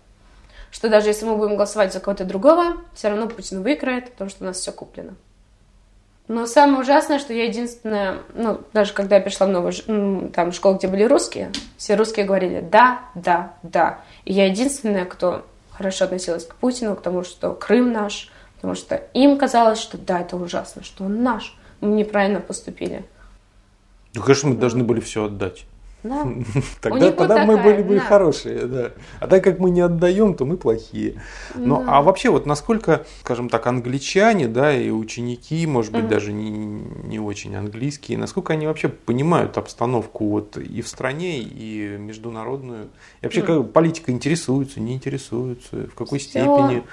Speaker 3: Что даже если мы будем голосовать за кого-то другого, все равно Путин выиграет, потому что у нас все куплено. Но самое ужасное, что я единственная, ну, даже когда я пришла в новую там, школу, где были русские, все русские говорили «да, да, да». И я единственная, кто хорошо относилась к Путину, к тому, что Крым наш, Потому что им казалось, что да, это ужасно, что он наш. Мы неправильно поступили.
Speaker 2: Ну, конечно, мы должны были все отдать.
Speaker 3: Да. <laughs>
Speaker 2: Тогда, тогда мы были бы да. хорошие, да. А так как мы не отдаем, то мы плохие. Но, да. А вообще, вот насколько, скажем так, англичане, да, и ученики, может быть, mm даже не, не очень английские, насколько они вообще понимают обстановку вот и в стране, и международную? И вообще, mm как политика интересуется, не интересуется, в какой Все. степени?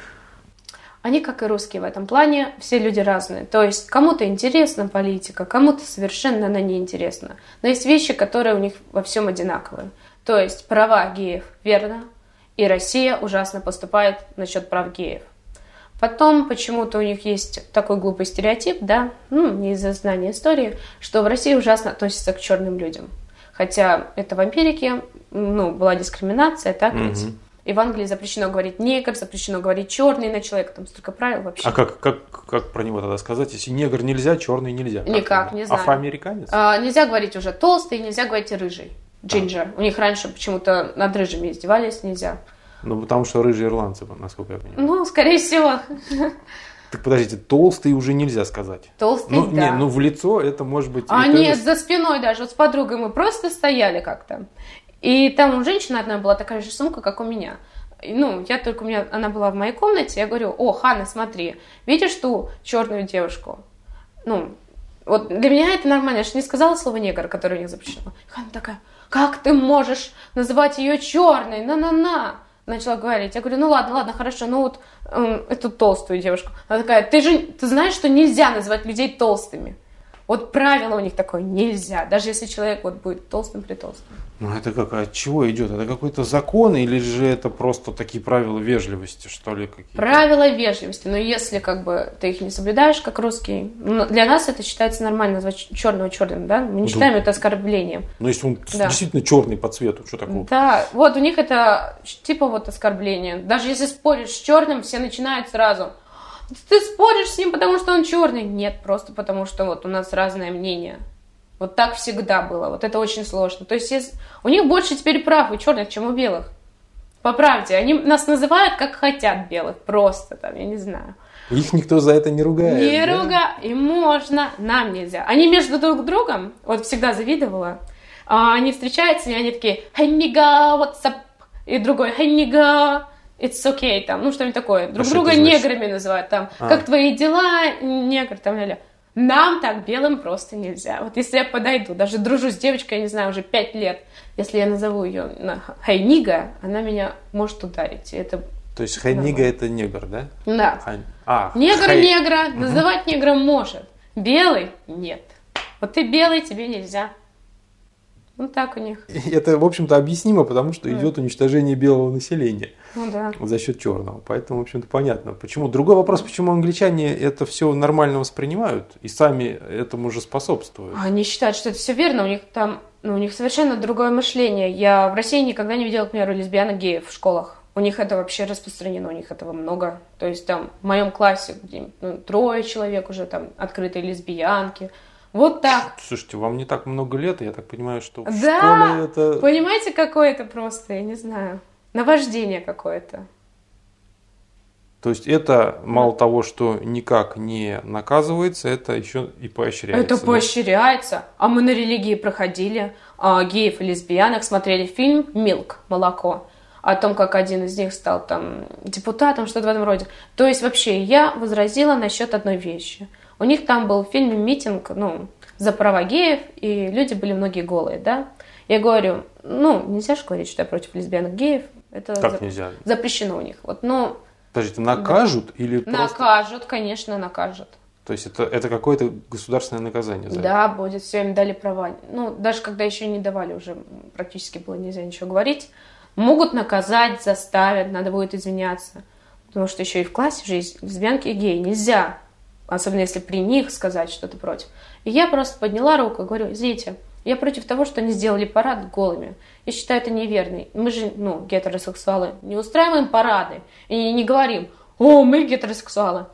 Speaker 3: Они, как и русские в этом плане, все люди разные. То есть кому-то интересна политика, кому-то совершенно она не интересна. Но есть вещи, которые у них во всем одинаковые. То есть права геев верно, и Россия ужасно поступает насчет прав геев. Потом почему-то у них есть такой глупый стереотип, да, ну, не из-за знания истории, что в России ужасно относятся к черным людям. Хотя это в Америке, ну, была дискриминация, так ведь? Угу. И в Англии запрещено говорить негр, запрещено говорить черный на человека, там столько правил вообще.
Speaker 2: А как, как, как про него тогда сказать, если негр нельзя, черный нельзя?
Speaker 3: Никак, не знаю.
Speaker 2: Афроамериканец?
Speaker 3: А, нельзя говорить уже толстый, нельзя говорить рыжий. Джинджер. А. У них раньше почему-то над рыжими издевались, нельзя.
Speaker 2: Ну, потому что рыжие ирландцы, насколько я понимаю.
Speaker 3: Ну, скорее всего.
Speaker 2: Так подождите, толстый уже нельзя сказать.
Speaker 3: Толстый,
Speaker 2: ну,
Speaker 3: да.
Speaker 2: Не, ну в лицо это может быть...
Speaker 3: А нет, за спиной даже. Вот с подругой мы просто стояли как-то. И там у женщины одна была такая же сумка, как у меня. Ну, я только у меня, она была в моей комнате, я говорю, о, Ханна, смотри, видишь ту черную девушку? Ну, вот для меня это нормально, я же не сказала слово негр, которое у них запрещено. Ханна такая, как ты можешь называть ее черной, на-на-на? Начала говорить. Я говорю, ну ладно, ладно, хорошо, ну вот э, эту толстую девушку. Она такая, ты же, ты знаешь, что нельзя называть людей толстыми? Вот правило у них такое нельзя, даже если человек вот будет толстым при толстым.
Speaker 2: Ну это как, от чего идет? Это какой-то закон или же это просто такие правила вежливости, что ли? Какие-то?
Speaker 3: Правила вежливости, но если как бы ты их не соблюдаешь, как русский, ну, для нас это считается нормально назвать черного черным, да? Мы не считаем да. это оскорблением.
Speaker 2: Но если он да. действительно черный по цвету, что такое?
Speaker 3: Да, вот у них это типа вот оскорбление. Даже если споришь с черным, все начинают сразу – ты споришь с ним, потому что он черный? Нет, просто потому что вот у нас разное мнение. Вот так всегда было. Вот это очень сложно. То есть у них больше теперь прав у черных, чем у белых. По правде, они нас называют как хотят белых. Просто там, я не знаю.
Speaker 2: Их никто за это не ругает.
Speaker 3: Не да? ругает. И можно, нам нельзя. Они между друг другом, вот всегда завидовала, а они встречаются, и они такие, nigga, what's up? И другой, nigga, it's okay, там, ну что-нибудь такое. Друг а друга неграми называют, там, а. как твои дела, негр, там, ля Нам так белым просто нельзя. Вот если я подойду, даже дружу с девочкой, я не знаю, уже пять лет, если я назову ее на хайнига, она меня может ударить. Это
Speaker 2: то есть хайнига это негр, да?
Speaker 3: Да. Хай... А, Негр хай... негра называть негром может. Белый нет. Вот ты белый, тебе нельзя. Вот так у них.
Speaker 2: Это, в общем-то, объяснимо, потому что mm. идет уничтожение белого населения
Speaker 3: ну, да.
Speaker 2: за счет черного. Поэтому, в общем-то, понятно. Почему? Другой вопрос, почему англичане это все нормально воспринимают и сами этому же способствуют.
Speaker 3: Они считают, что это все верно. У них там, ну, у них совершенно другое мышление. Я в России никогда не видела, к примеру, лесбиянок геев в школах. У них это вообще распространено, у них этого много. То есть там в моем классе где ну, трое человек уже там открытые лесбиянки. Вот так.
Speaker 2: Слушайте, вам не так много лет, я так понимаю, что в
Speaker 3: да,
Speaker 2: школе это...
Speaker 3: понимаете, какое это просто, я не знаю, наваждение какое-то.
Speaker 2: То есть это мало да. того, что никак не наказывается, это еще и поощряется.
Speaker 3: Это поощряется. А мы на религии проходили а, геев и лесбиянок, смотрели фильм «Милк. Молоко» о том, как один из них стал там депутатом, что-то в этом роде. То есть вообще я возразила насчет одной вещи – у них там был в фильме митинг, ну, за права геев, и люди были многие голые, да. Я говорю, ну, нельзя же говорить, что я против лесбиянок геев. Это
Speaker 2: как зап... нельзя?
Speaker 3: запрещено у них. Вот, ну,
Speaker 2: Подождите, накажут да. или
Speaker 3: просто... Накажут, конечно, накажут.
Speaker 2: То есть это, это какое-то государственное наказание за
Speaker 3: Да, это? будет, все им дали права. Ну, даже когда еще не давали, уже практически было нельзя ничего говорить. Могут наказать, заставят, надо будет извиняться. Потому что еще и в классе же есть лесбиянки и геи. Нельзя особенно если при них сказать что-то против. И я просто подняла руку и говорю, извините, я против того, что они сделали парад голыми. Я считаю это неверный. Мы же, ну, гетеросексуалы, не устраиваем парады и не говорим, о, мы гетеросексуалы.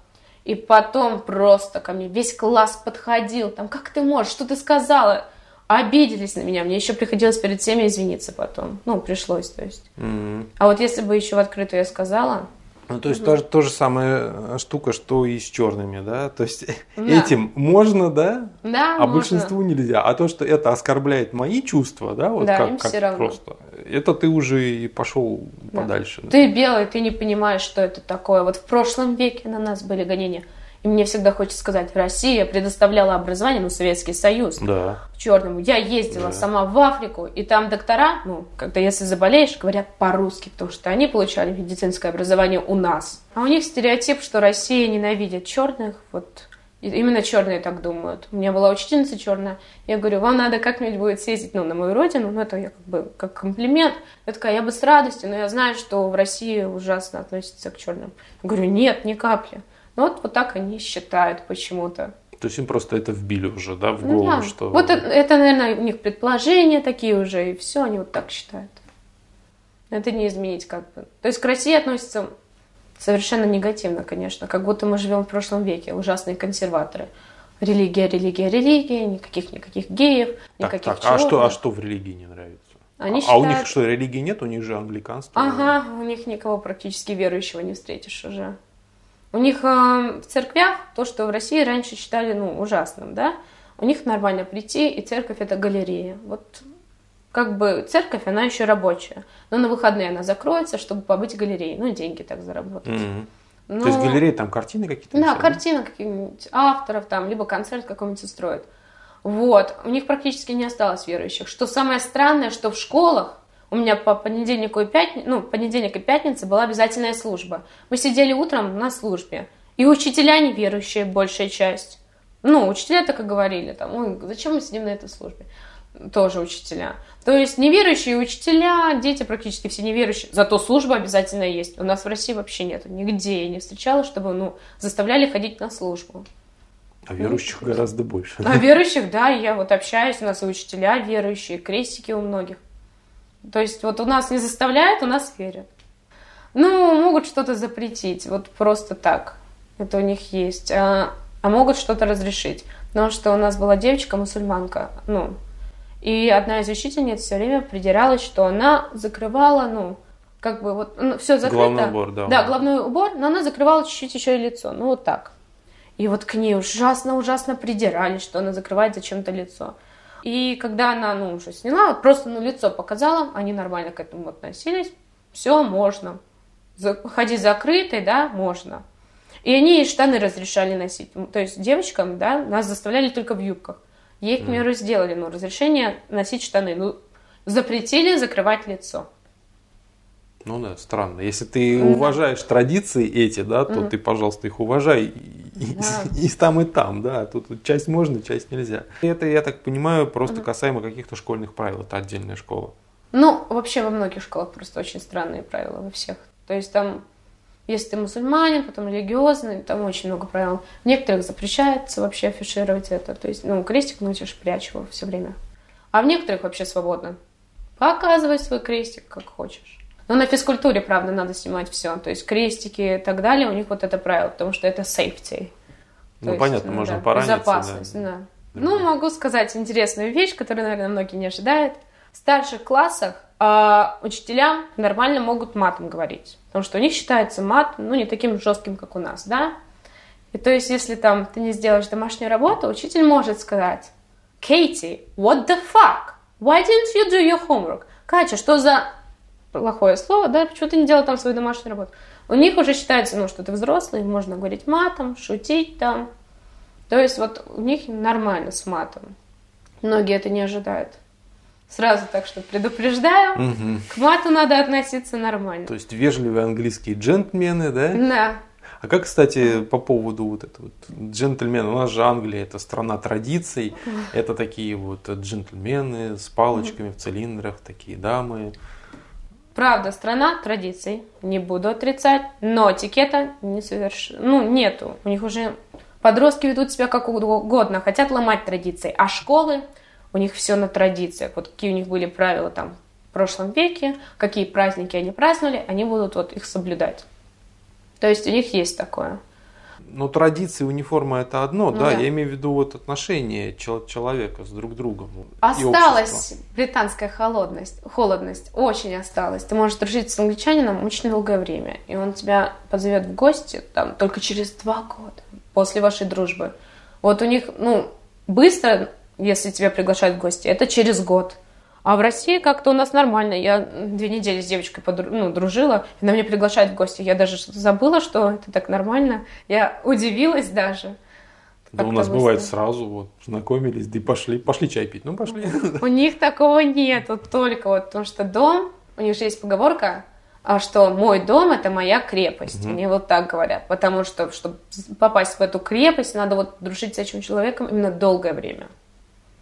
Speaker 3: И потом просто ко мне весь класс подходил, там, как ты можешь, что ты сказала? Обиделись на меня, мне еще приходилось перед всеми извиниться потом. Ну, пришлось, то есть. Mm-hmm. А вот если бы еще в открытую я сказала,
Speaker 2: ну, то есть, угу. то, то же самая э, штука, что и с черными, да? То есть, да. этим можно, да?
Speaker 3: Да,
Speaker 2: А
Speaker 3: можно.
Speaker 2: большинству нельзя. А то, что это оскорбляет мои чувства, да, вот
Speaker 3: да,
Speaker 2: как,
Speaker 3: им
Speaker 2: как
Speaker 3: все равно.
Speaker 2: просто, это ты уже и пошел да. подальше.
Speaker 3: Да. Ты белый, ты не понимаешь, что это такое. Вот в прошлом веке на нас были гонения. И мне всегда хочется сказать, Россия предоставляла образование, ну, Советский Союз.
Speaker 2: Да.
Speaker 3: В черном. Я ездила да. сама в Африку, и там доктора, ну, когда если заболеешь, говорят по-русски, потому что они получали медицинское образование у нас. А у них стереотип, что Россия ненавидит черных, вот Именно черные так думают. У меня была учительница черная. Я говорю, вам надо как-нибудь будет съездить ну, на мою родину. Ну, это я как бы как комплимент. Я такая, я бы с радостью, но я знаю, что в России ужасно относятся к черным. Я говорю, нет, ни капли. Ну вот, вот так они считают почему-то.
Speaker 2: То есть им просто это вбили уже, да, в голову, да. что...
Speaker 3: Вот это, это, наверное, у них предположения такие уже, и все, они вот так считают. Это не изменить как бы. То есть к России относятся совершенно негативно, конечно, как будто мы живем в прошлом веке, ужасные консерваторы. Религия, религия, религия, никаких никаких геев, никаких так,
Speaker 2: так, а что, а что в религии не нравится? Они а, считают... а у них что, религии нет? У них же англиканство?
Speaker 3: Ага, у них никого практически верующего не встретишь уже. У них э, в церквях то, что в России раньше считали ну, ужасным, да, у них нормально прийти, и церковь это галерея. Вот как бы церковь, она еще рабочая. Но на выходные она закроется, чтобы побыть галереей. Ну, деньги так заработать.
Speaker 2: Mm-hmm. Но... То есть галереи там картины какие-то?
Speaker 3: Да, картины каких-нибудь авторов там, либо концерт какой-нибудь устроят. Вот. У них практически не осталось верующих. Что самое странное, что в школах у меня по понедельнику и пятницу, ну, понедельник и пятница была обязательная служба. Мы сидели утром на службе. И учителя неверующие, большая часть. Ну, учителя так и говорили, там, ой, зачем мы сидим на этой службе? Тоже учителя. То есть неверующие учителя, дети практически все неверующие, зато служба обязательно есть. У нас в России вообще нет, нигде я не встречала, чтобы, ну, заставляли ходить на службу.
Speaker 2: А верующих ну, гораздо больше.
Speaker 3: А верующих, да, я вот общаюсь, у нас и учителя верующие, крестики у многих. То есть вот у нас не заставляют, у нас верят. Ну, могут что-то запретить, вот просто так. Это у них есть. А, а могут что-то разрешить. Потому что у нас была девочка-мусульманка, ну, и одна из учительниц все время придиралась, что она закрывала, ну, как бы вот, ну, все закрыто.
Speaker 2: Главный убор, да.
Speaker 3: Да, главной убор, но она закрывала чуть-чуть еще и лицо, ну, вот так. И вот к ней ужасно-ужасно придирались, что она закрывает зачем-то лицо. И когда она, ну, уже сняла, вот просто, ну, лицо показала, они нормально к этому относились, все, можно. Ходить закрытой, да, можно. И они штаны разрешали носить. То есть девочкам, да, нас заставляли только в юбках. Ей, к примеру, сделали, ну, разрешение носить штаны. Ну, запретили закрывать лицо.
Speaker 2: Ну да, странно. Если ты mm уважаешь традиции эти, да, то mm ты, пожалуйста, их уважай и, да. и, <laughs> и там, и там, да. Тут часть можно, часть нельзя. Это, я так понимаю, просто mm касаемо каких-то школьных правил. Это отдельная школа.
Speaker 3: Ну, вообще во многих школах просто очень странные правила, во всех. То есть там если ты мусульманин, потом религиозный, там очень много правил. В некоторых запрещается вообще афишировать это. То есть, ну, крестик носишь, прячь его все время. А в некоторых вообще свободно. Показывай свой крестик, как хочешь. Но на физкультуре, правда, надо снимать все. То есть крестики и так далее, у них вот это правило, потому что это safety.
Speaker 2: Ну, То понятно, есть, можно да, пораниться.
Speaker 3: Безопасность, да. да. Ну, могу сказать интересную вещь, которую, наверное, многие не ожидают. В старших классах э, учителя нормально могут матом говорить. Потому что у них считается мат, ну, не таким жестким, как у нас, да? И то есть, если там ты не сделаешь домашнюю работу, учитель может сказать, Кейти, what the fuck? Why didn't you do your homework? Катя, что за плохое слово, да, почему ты не делала там свою домашнюю работу? У них уже считается, ну, что ты взрослый, можно говорить матом, шутить там. То есть вот у них нормально с матом. Многие это не ожидают. Сразу так что предупреждаю, угу. к мату надо относиться нормально.
Speaker 2: То есть вежливые английские джентльмены, да?
Speaker 3: Да.
Speaker 2: А как, кстати, по поводу вот этого вот, джентльмена, у нас же Англия это страна традиций, это такие вот джентльмены с палочками в цилиндрах, такие дамы.
Speaker 3: Правда, страна традиций, не буду отрицать, но этикета не соверш... ну, нету. У них уже подростки ведут себя как угодно, хотят ломать традиции, а школы у них все на традициях. Вот какие у них были правила там в прошлом веке, какие праздники они праздновали, они будут вот их соблюдать. То есть у них есть такое.
Speaker 2: Но традиции, униформа это одно, ну, да, да, я имею в виду вот отношения человека с друг другом.
Speaker 3: Осталась британская холодность, холодность, очень осталась. Ты можешь дружить с англичанином очень долгое время, и он тебя позовет в гости там только через два года после вашей дружбы. Вот у них, ну, быстро если тебя приглашают в гости, это через год. А в России как-то у нас нормально. Я две недели с девочкой подру... ну, дружила, она меня приглашает в гости. Я даже забыла, что это так нормально. Я удивилась даже.
Speaker 2: Да у нас быстро. бывает сразу, вот, знакомились, да и пошли, пошли чай пить. Ну, пошли.
Speaker 3: У них такого нет, вот только вот, потому что дом, у них же есть поговорка, а что мой дом это моя крепость. Угу. Они вот так говорят. Потому что, чтобы попасть в эту крепость, надо вот дружить с этим человеком именно долгое время.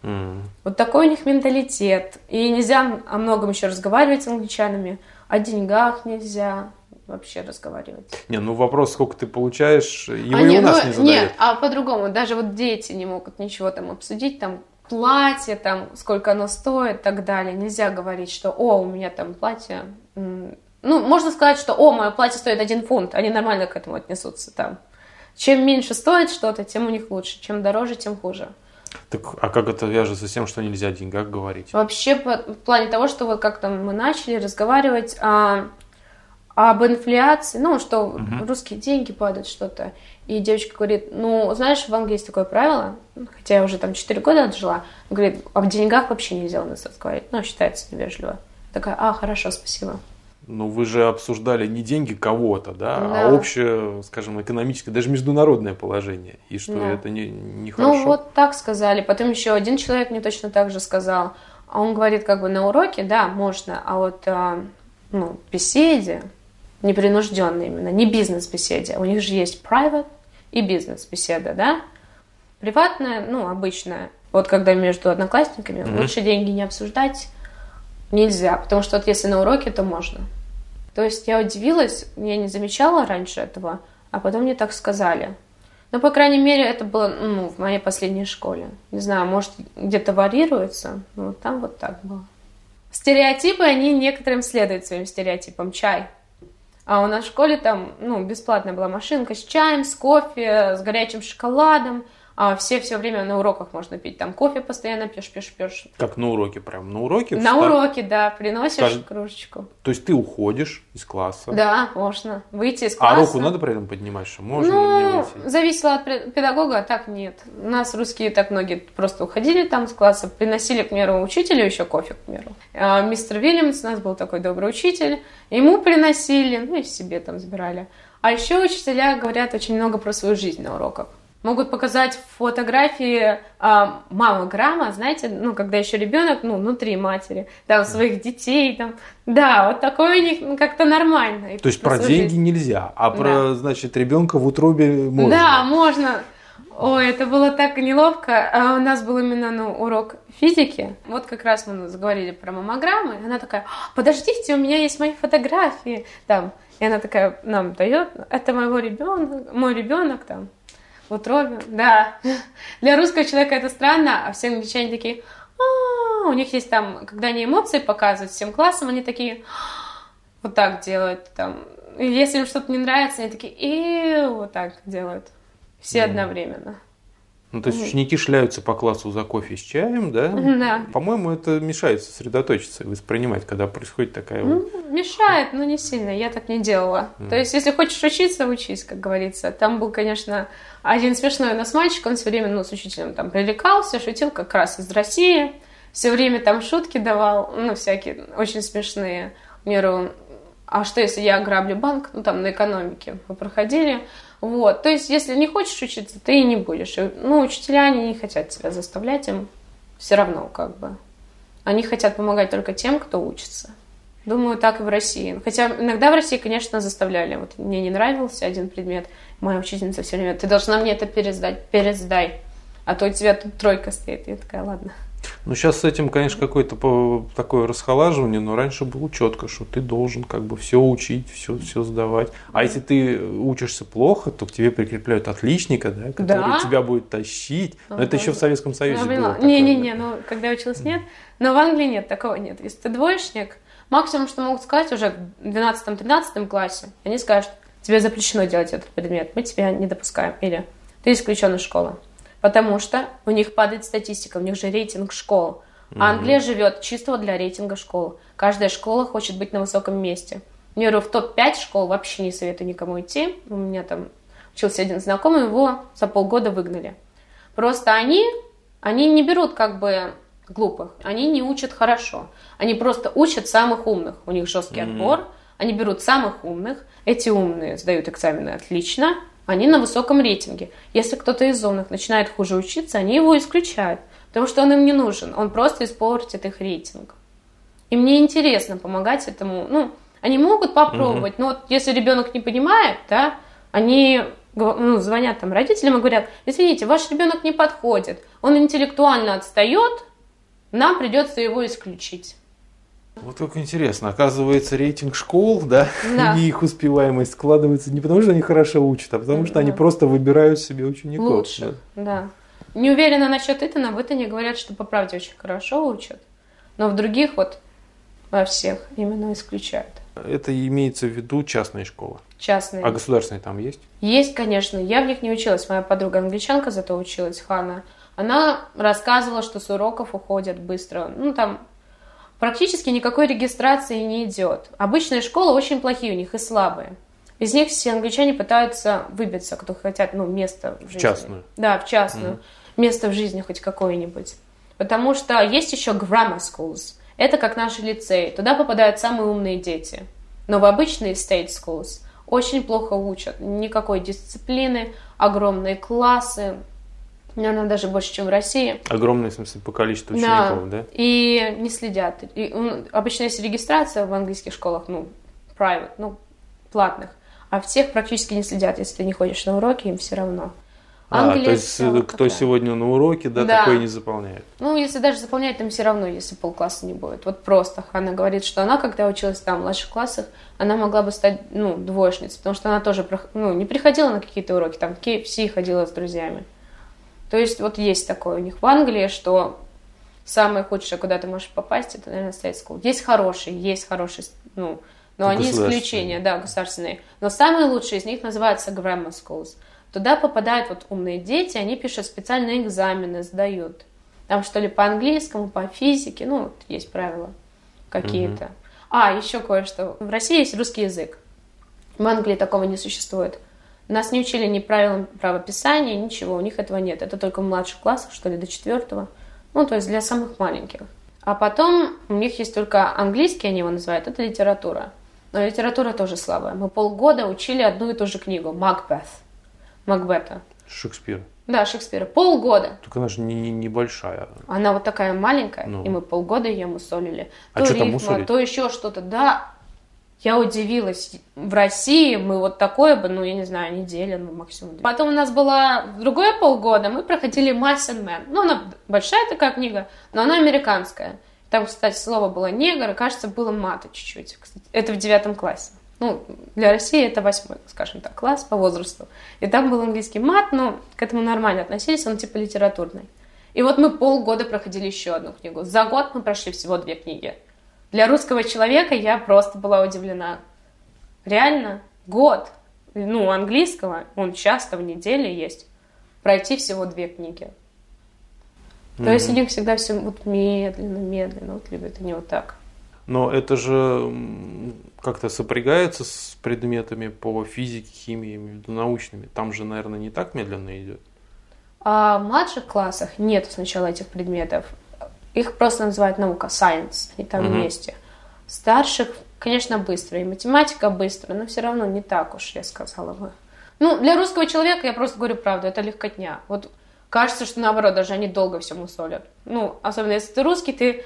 Speaker 3: Mm. Вот такой у них менталитет. И нельзя о многом еще разговаривать с англичанами. О деньгах нельзя вообще разговаривать.
Speaker 2: Не, ну вопрос, сколько ты получаешь, его а, и не, у нас ну, не задают. Нет,
Speaker 3: а по-другому. Даже вот дети не могут ничего там обсудить, там платье, там, сколько оно стоит и так далее. Нельзя говорить, что, о, у меня там платье... Ну, можно сказать, что, о, мое платье стоит один фунт. Они нормально к этому отнесутся там. Чем меньше стоит что-то, тем у них лучше. Чем дороже, тем хуже.
Speaker 2: Так, а как это вяжется с тем, что нельзя о деньгах говорить?
Speaker 3: Вообще, по, в плане того, что вот как-то мы начали разговаривать о, об инфляции, ну, что угу. русские деньги падают, что-то. И девочка говорит, ну, знаешь, в Англии есть такое правило, хотя я уже там 4 года отжила, говорит, об деньгах вообще нельзя у нас разговаривать, ну, считается невежливо. Такая, а, хорошо, спасибо.
Speaker 2: Ну, вы же обсуждали не деньги кого-то, да, а да, а общее, скажем, экономическое, даже международное положение. И что да. это не, не хорошо.
Speaker 3: Ну, вот так сказали. Потом еще один человек мне точно так же сказал. А он говорит, как бы на уроке, да, можно, а вот а, ну, беседе, непринужденной именно, не бизнес-беседе. У них же есть private и бизнес-беседа, да? приватная, ну, обычная. Вот когда между одноклассниками, mm-hmm. лучше деньги не обсуждать нельзя, потому что вот если на уроке, то можно. То есть я удивилась, я не замечала раньше этого, а потом мне так сказали. Но, по крайней мере, это было ну, в моей последней школе. Не знаю, может, где-то варьируется, но там вот так было. Стереотипы, они некоторым следуют своим стереотипам. Чай. А у нас в школе там, ну, бесплатная была машинка с чаем, с кофе, с горячим шоколадом – а все все время на уроках можно пить. Там кофе постоянно пьешь, пьешь, пьешь.
Speaker 2: Как на уроке прям? На уроке?
Speaker 3: На встав... уроке, да. Приносишь Скажи... кружечку.
Speaker 2: То есть ты уходишь из класса?
Speaker 3: Да, можно. Выйти из
Speaker 2: класса. А руку надо при этом поднимать, что можно
Speaker 3: ну, выйти? зависело от педагога, а так нет. У нас русские так многие просто уходили там с класса, приносили, к примеру, учителю еще кофе, к примеру. А мистер Вильямс у нас был такой добрый учитель, ему приносили, ну и себе там забирали. А еще учителя говорят очень много про свою жизнь на уроках могут показать фотографии а, мамограмма, знаете, ну, когда еще ребенок, ну, внутри матери, там, своих детей, там, да, вот такое у них ну, как-то нормально.
Speaker 2: То есть про деньги нельзя, а про, да. значит, ребенка в утробе можно?
Speaker 3: Да, можно. Ой, это было так неловко. А у нас был именно ну, урок физики. Вот как раз мы заговорили про мамограммы. Она такая, подождите, у меня есть мои фотографии. Там. И она такая нам дает, это моего ребенка, мой ребенок там в утробе, да. Для русского человека это странно, а все англичане такие, а, у них есть там, когда они эмоции показывают всем классом, они такие, вот так делают там. Если им что-то не нравится, они такие, и вот так делают. Все одновременно.
Speaker 2: Ну, то есть ученики шляются по классу за кофе с чаем, да?
Speaker 3: Да.
Speaker 2: По-моему, это мешает сосредоточиться и воспринимать, когда происходит такая...
Speaker 3: Ну, мешает, но не сильно. Я так не делала. Mm. То есть, если хочешь учиться, учись, как говорится. Там был, конечно, один смешной у нас мальчик, он все время, ну, с учителем там пререкался, шутил как раз из России. Все время там шутки давал, ну, всякие очень смешные. Меру, а что, если я ограблю банк? Ну, там, на экономике мы проходили. Вот, то есть, если не хочешь учиться, ты и не будешь. Ну, учителя, они не хотят тебя заставлять им все равно, как бы. Они хотят помогать только тем, кто учится. Думаю, так и в России. Хотя иногда в России, конечно, заставляли. Вот мне не нравился один предмет. Моя учительница все время, ты должна мне это пересдать, пересдай. А то у тебя тут тройка стоит. Я такая, ладно.
Speaker 2: Ну, сейчас с этим, конечно, какое-то такое расхолаживание, но раньше было четко, что ты должен как бы все учить, все, все сдавать. А если ты учишься плохо, то к тебе прикрепляют отличника, да, который да? тебя будет тащить. Но ага. это еще в Советском Союзе я было.
Speaker 3: Не-не-не, ну, когда я училась, нет. Но в Англии нет, такого нет. Если ты двоечник, максимум, что могут сказать уже в 12-13 классе, они скажут, тебе запрещено делать этот предмет, мы тебя не допускаем. Или ты исключен из школы потому что у них падает статистика, у них же рейтинг школ. А Англия живет чисто для рейтинга школ. Каждая школа хочет быть на высоком месте. Меру в топ-5 школ вообще не советую никому идти. У меня там учился один знакомый, его за полгода выгнали. Просто они, они не берут как бы глупых, они не учат хорошо. Они просто учат самых умных. У них жесткий mm-hmm. отбор. Они берут самых умных. Эти умные сдают экзамены отлично, они на высоком рейтинге. Если кто-то из умных начинает хуже учиться, они его исключают, потому что он им не нужен, он просто испортит их рейтинг. И мне интересно помогать этому. Ну, они могут попробовать, угу. но вот если ребенок не понимает, да, они ну, звонят там родителям и говорят, извините, ваш ребенок не подходит, он интеллектуально отстает, нам придется его исключить.
Speaker 2: Вот как интересно. Оказывается, рейтинг школ, да, да. <laughs> и их успеваемость складывается не потому, что они хорошо учат, а потому, что да. они просто выбирают себе учеников.
Speaker 3: Лучше, да. да. Не уверена насчет Итана. В Итане говорят, что по правде очень хорошо учат. Но в других вот во всех именно исключают.
Speaker 2: Это имеется в виду частные школы?
Speaker 3: Частные.
Speaker 2: А государственные там есть?
Speaker 3: Есть, конечно. Я в них не училась. Моя подруга англичанка зато училась, Хана. Она рассказывала, что с уроков уходят быстро. Ну, там практически никакой регистрации не идет. Обычные школы очень плохие у них и слабые. Из них все англичане пытаются выбиться, кто хотят, ну, место в жизни.
Speaker 2: В частную?
Speaker 3: Да, в частную. Mm-hmm. Место в жизни хоть какое-нибудь. Потому что есть еще grammar schools. Это как наши лицеи. Туда попадают самые умные дети. Но в обычные state schools очень плохо учат. Никакой дисциплины, огромные классы, наверное, даже больше, чем в России.
Speaker 2: Огромное, в смысле, по количеству учеников, да? да?
Speaker 3: И не следят. И, обычно есть регистрация в английских школах, ну, private, ну, платных, а в тех практически не следят. Если ты не ходишь на уроки, им все равно.
Speaker 2: А, то есть кто такая. сегодня на уроке, да, да, такой не заполняет?
Speaker 3: Ну, если даже заполняет, там все равно, если полкласса не будет. Вот просто Ханна говорит, что она, когда училась там в младших классах, она могла бы стать, ну, двоечницей, потому что она тоже, ну, не приходила на какие-то уроки, там в KFC ходила с друзьями. То есть вот есть такое у них в Англии, что самое худшее, куда ты можешь попасть, это, наверное, state school. Есть хорошие, есть хорошие, ну, но они исключения, да, государственные. Но самые лучшие из них называются grammar schools. Туда попадают вот умные дети, они пишут специальные экзамены, сдают. Там что ли по английскому, по физике, ну, вот есть правила какие-то. Угу. А, еще кое-что. В России есть русский язык. В Англии такого не существует. Нас не учили ни правилам правописания, ничего, у них этого нет. Это только в младших классах, что ли, до четвертого. Ну, то есть для самых маленьких. А потом у них есть только английский, они его называют, это литература. Но литература тоже слабая. Мы полгода учили одну и ту же книгу, Макбет. Макбета.
Speaker 2: Шекспир.
Speaker 3: Да, Шекспира. Полгода.
Speaker 2: Только она же не, не, небольшая.
Speaker 3: Она вот такая маленькая, ну. и мы полгода ее мусолили.
Speaker 2: А то что рифма, там мусолить?
Speaker 3: то еще что-то. Да, я удивилась. В России мы вот такое бы, ну, я не знаю, неделя, ну, максимум. Потом у нас была другое полгода, мы проходили Mice and Men. Ну, она большая такая книга, но она американская. Там, кстати, слово было негр, и, кажется, было мата чуть-чуть. Это в девятом классе. Ну, для России это восьмой, скажем так, класс по возрасту. И там был английский мат, но к этому нормально относились, он типа литературный. И вот мы полгода проходили еще одну книгу. За год мы прошли всего две книги. Для русского человека я просто была удивлена. Реально, год, ну, английского, он часто в неделю есть, пройти всего две книги. Mm-hmm. То есть у них всегда все вот медленно, медленно, вот любят они вот так.
Speaker 2: Но это же как-то сопрягается с предметами по физике, химии, научными. Там же, наверное, не так медленно идет.
Speaker 3: А в младших классах нет сначала этих предметов. Их просто называют наука, science, и там угу. вместе. Старших, конечно, быстро, и математика быстро, но все равно не так уж, я сказала бы. Ну, для русского человека, я просто говорю правду, это легкотня. Вот кажется, что наоборот, даже они долго все мусолят. Ну, особенно если ты русский, ты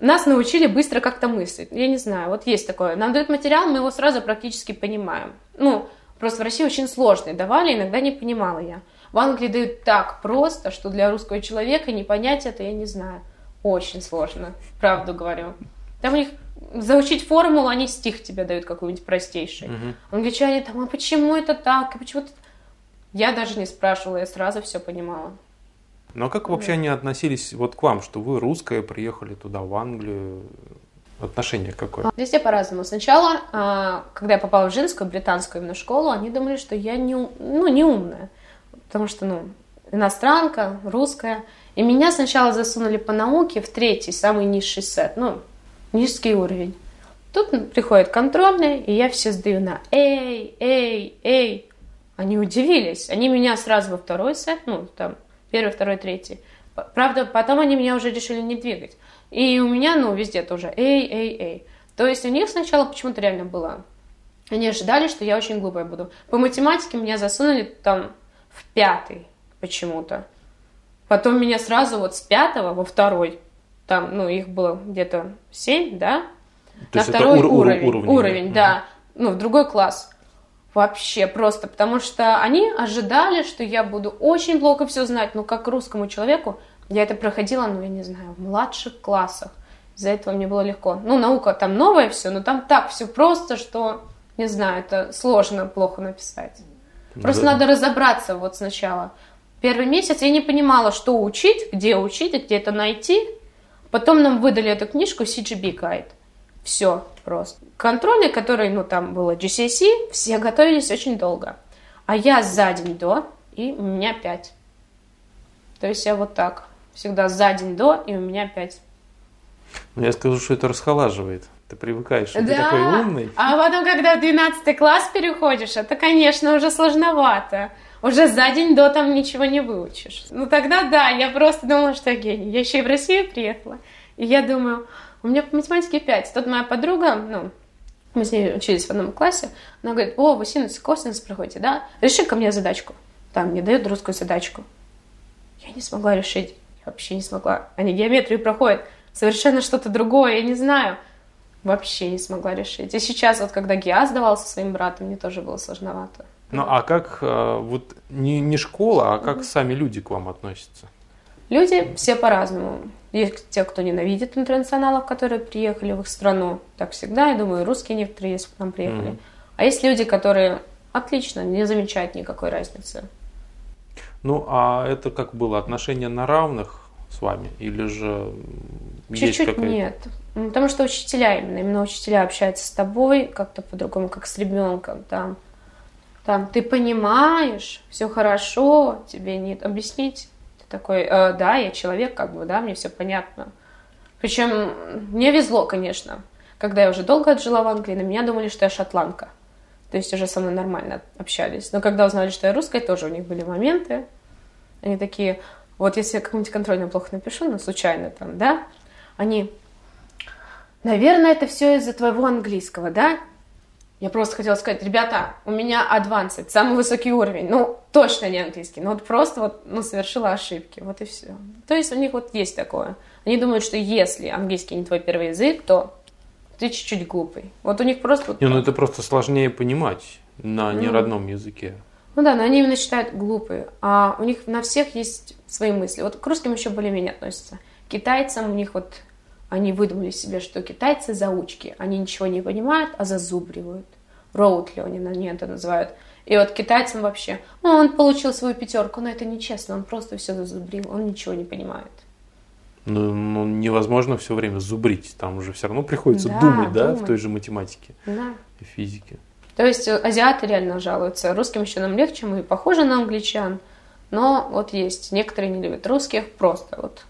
Speaker 3: нас научили быстро как-то мыслить. Я не знаю, вот есть такое. Нам дают материал, мы его сразу практически понимаем. Ну, просто в России очень сложный давали, иногда не понимала я. В Англии дают так просто, что для русского человека не понять это, я не знаю. Очень сложно, правду говорю. Там у них заучить формулу, они стих тебе дают какой-нибудь простейший. Угу. Англичане там, а почему это так? И почему это... Я даже не спрашивала, я сразу все понимала.
Speaker 2: Ну а как вообще они относились вот к вам, что вы русская, приехали туда, в Англию? Отношение какое?
Speaker 3: Везде по-разному. Сначала, а, когда я попала в женскую, британскую именно школу, они думали, что я не, ну, не умная. Потому что, ну, иностранка, русская. И меня сначала засунули по науке в третий, самый низший сет. Ну, низкий уровень. Тут приходит контрольный, и я все сдаю на «Эй, эй, эй». Они удивились. Они меня сразу во второй сет, ну, там, Первый, второй, третий. Правда, потом они меня уже решили не двигать. И у меня, ну, везде тоже эй, эй, эй. То есть у них сначала почему-то реально было. Они ожидали, что я очень глупая буду. По математике меня засунули там в пятый почему-то. Потом меня сразу вот с пятого во второй. Там, ну, их было где-то семь, да?
Speaker 2: То На второй ур- уровень.
Speaker 3: Уровень, уровень да. Угу. Ну, в другой класс. Вообще просто, потому что они ожидали, что я буду очень плохо все знать, но как русскому человеку я это проходила, ну, я не знаю, в младших классах. Из-за этого мне было легко. Ну, наука там новая все, но там так все просто, что, не знаю, это сложно плохо написать. Просто да. надо разобраться вот сначала. Первый месяц я не понимала, что учить, где учить, где это найти. Потом нам выдали эту книжку CGB Guide. Все просто. Контрольный, который, ну, там было GCSE, все готовились очень долго. А я за день до, и у меня пять. То есть я вот так. Всегда за день до, и у меня пять.
Speaker 2: Ну, я скажу, что это расхолаживает. Ты привыкаешь, что да. ты такой умный.
Speaker 3: А потом, когда в 12 класс переходишь, это, конечно, уже сложновато. Уже за день до там ничего не выучишь. Ну тогда да, я просто думала, что я гений. Я еще и в Россию приехала. И я думаю, у меня по математике 5. Тут моя подруга, ну, мы с ней учились в одном классе, она говорит, о, вы синус и косинус проходите, да? Реши ко мне задачку. Там мне дают русскую задачку. Я не смогла решить. Я вообще не смогла. Они геометрию проходят. Совершенно что-то другое, я не знаю. Вообще не смогла решить. И сейчас, вот когда ГИА сдавал со своим братом, мне тоже было сложновато.
Speaker 2: Ну а как э, вот не, не школа, а как сами люди к вам относятся?
Speaker 3: Люди все по-разному. Есть те, кто ненавидит интернационалов, которые приехали в их страну. Так всегда, я думаю, русские некоторые есть, к нам приехали. mm А есть люди, которые отлично, не замечают никакой разницы.
Speaker 2: Ну, а это как было? Отношения на равных с вами? Или же
Speaker 3: Чуть-чуть нет. Потому что учителя именно, именно учителя общаются с тобой как-то по-другому, как с ребенком. Там, там ты понимаешь, все хорошо, тебе нет объяснить. Ты такой, э, да, я человек, как бы, да, мне все понятно. Причем мне везло, конечно. Когда я уже долго отжила в Англии, на меня думали, что я шотландка. То есть уже со мной нормально общались. Но когда узнали, что я русская, тоже у них были моменты. Они такие, вот если я какую-нибудь контрольную плохо напишу, ну, случайно там, да, они, наверное, это все из-за твоего английского, да? Я просто хотела сказать, ребята, у меня advanced, самый высокий уровень. Ну, точно не английский. Но вот просто вот, ну, совершила ошибки. Вот и все. То есть у них вот есть такое. Они думают, что если английский не твой первый язык, то ты чуть-чуть глупый. Вот у них просто...
Speaker 2: Не, ну это просто сложнее понимать на неродном ну, языке.
Speaker 3: Ну да, но они именно считают глупые. А у них на всех есть свои мысли. Вот к русским еще более-менее относятся. К китайцам у них вот они выдумали себе, что китайцы заучки. Они ничего не понимают, а зазубривают. Роутли они это называют. И вот китайцам вообще, ну, он получил свою пятерку, но это нечестно, он просто все зазубрил, он ничего не понимает.
Speaker 2: Ну, ну невозможно все время зубрить, там уже все равно приходится да, думать, да, думать. в той же математике
Speaker 3: да.
Speaker 2: и физике.
Speaker 3: То есть э, азиаты реально жалуются. Русским еще нам легче, мы похожи на англичан, но вот есть, некоторые не любят русских просто вот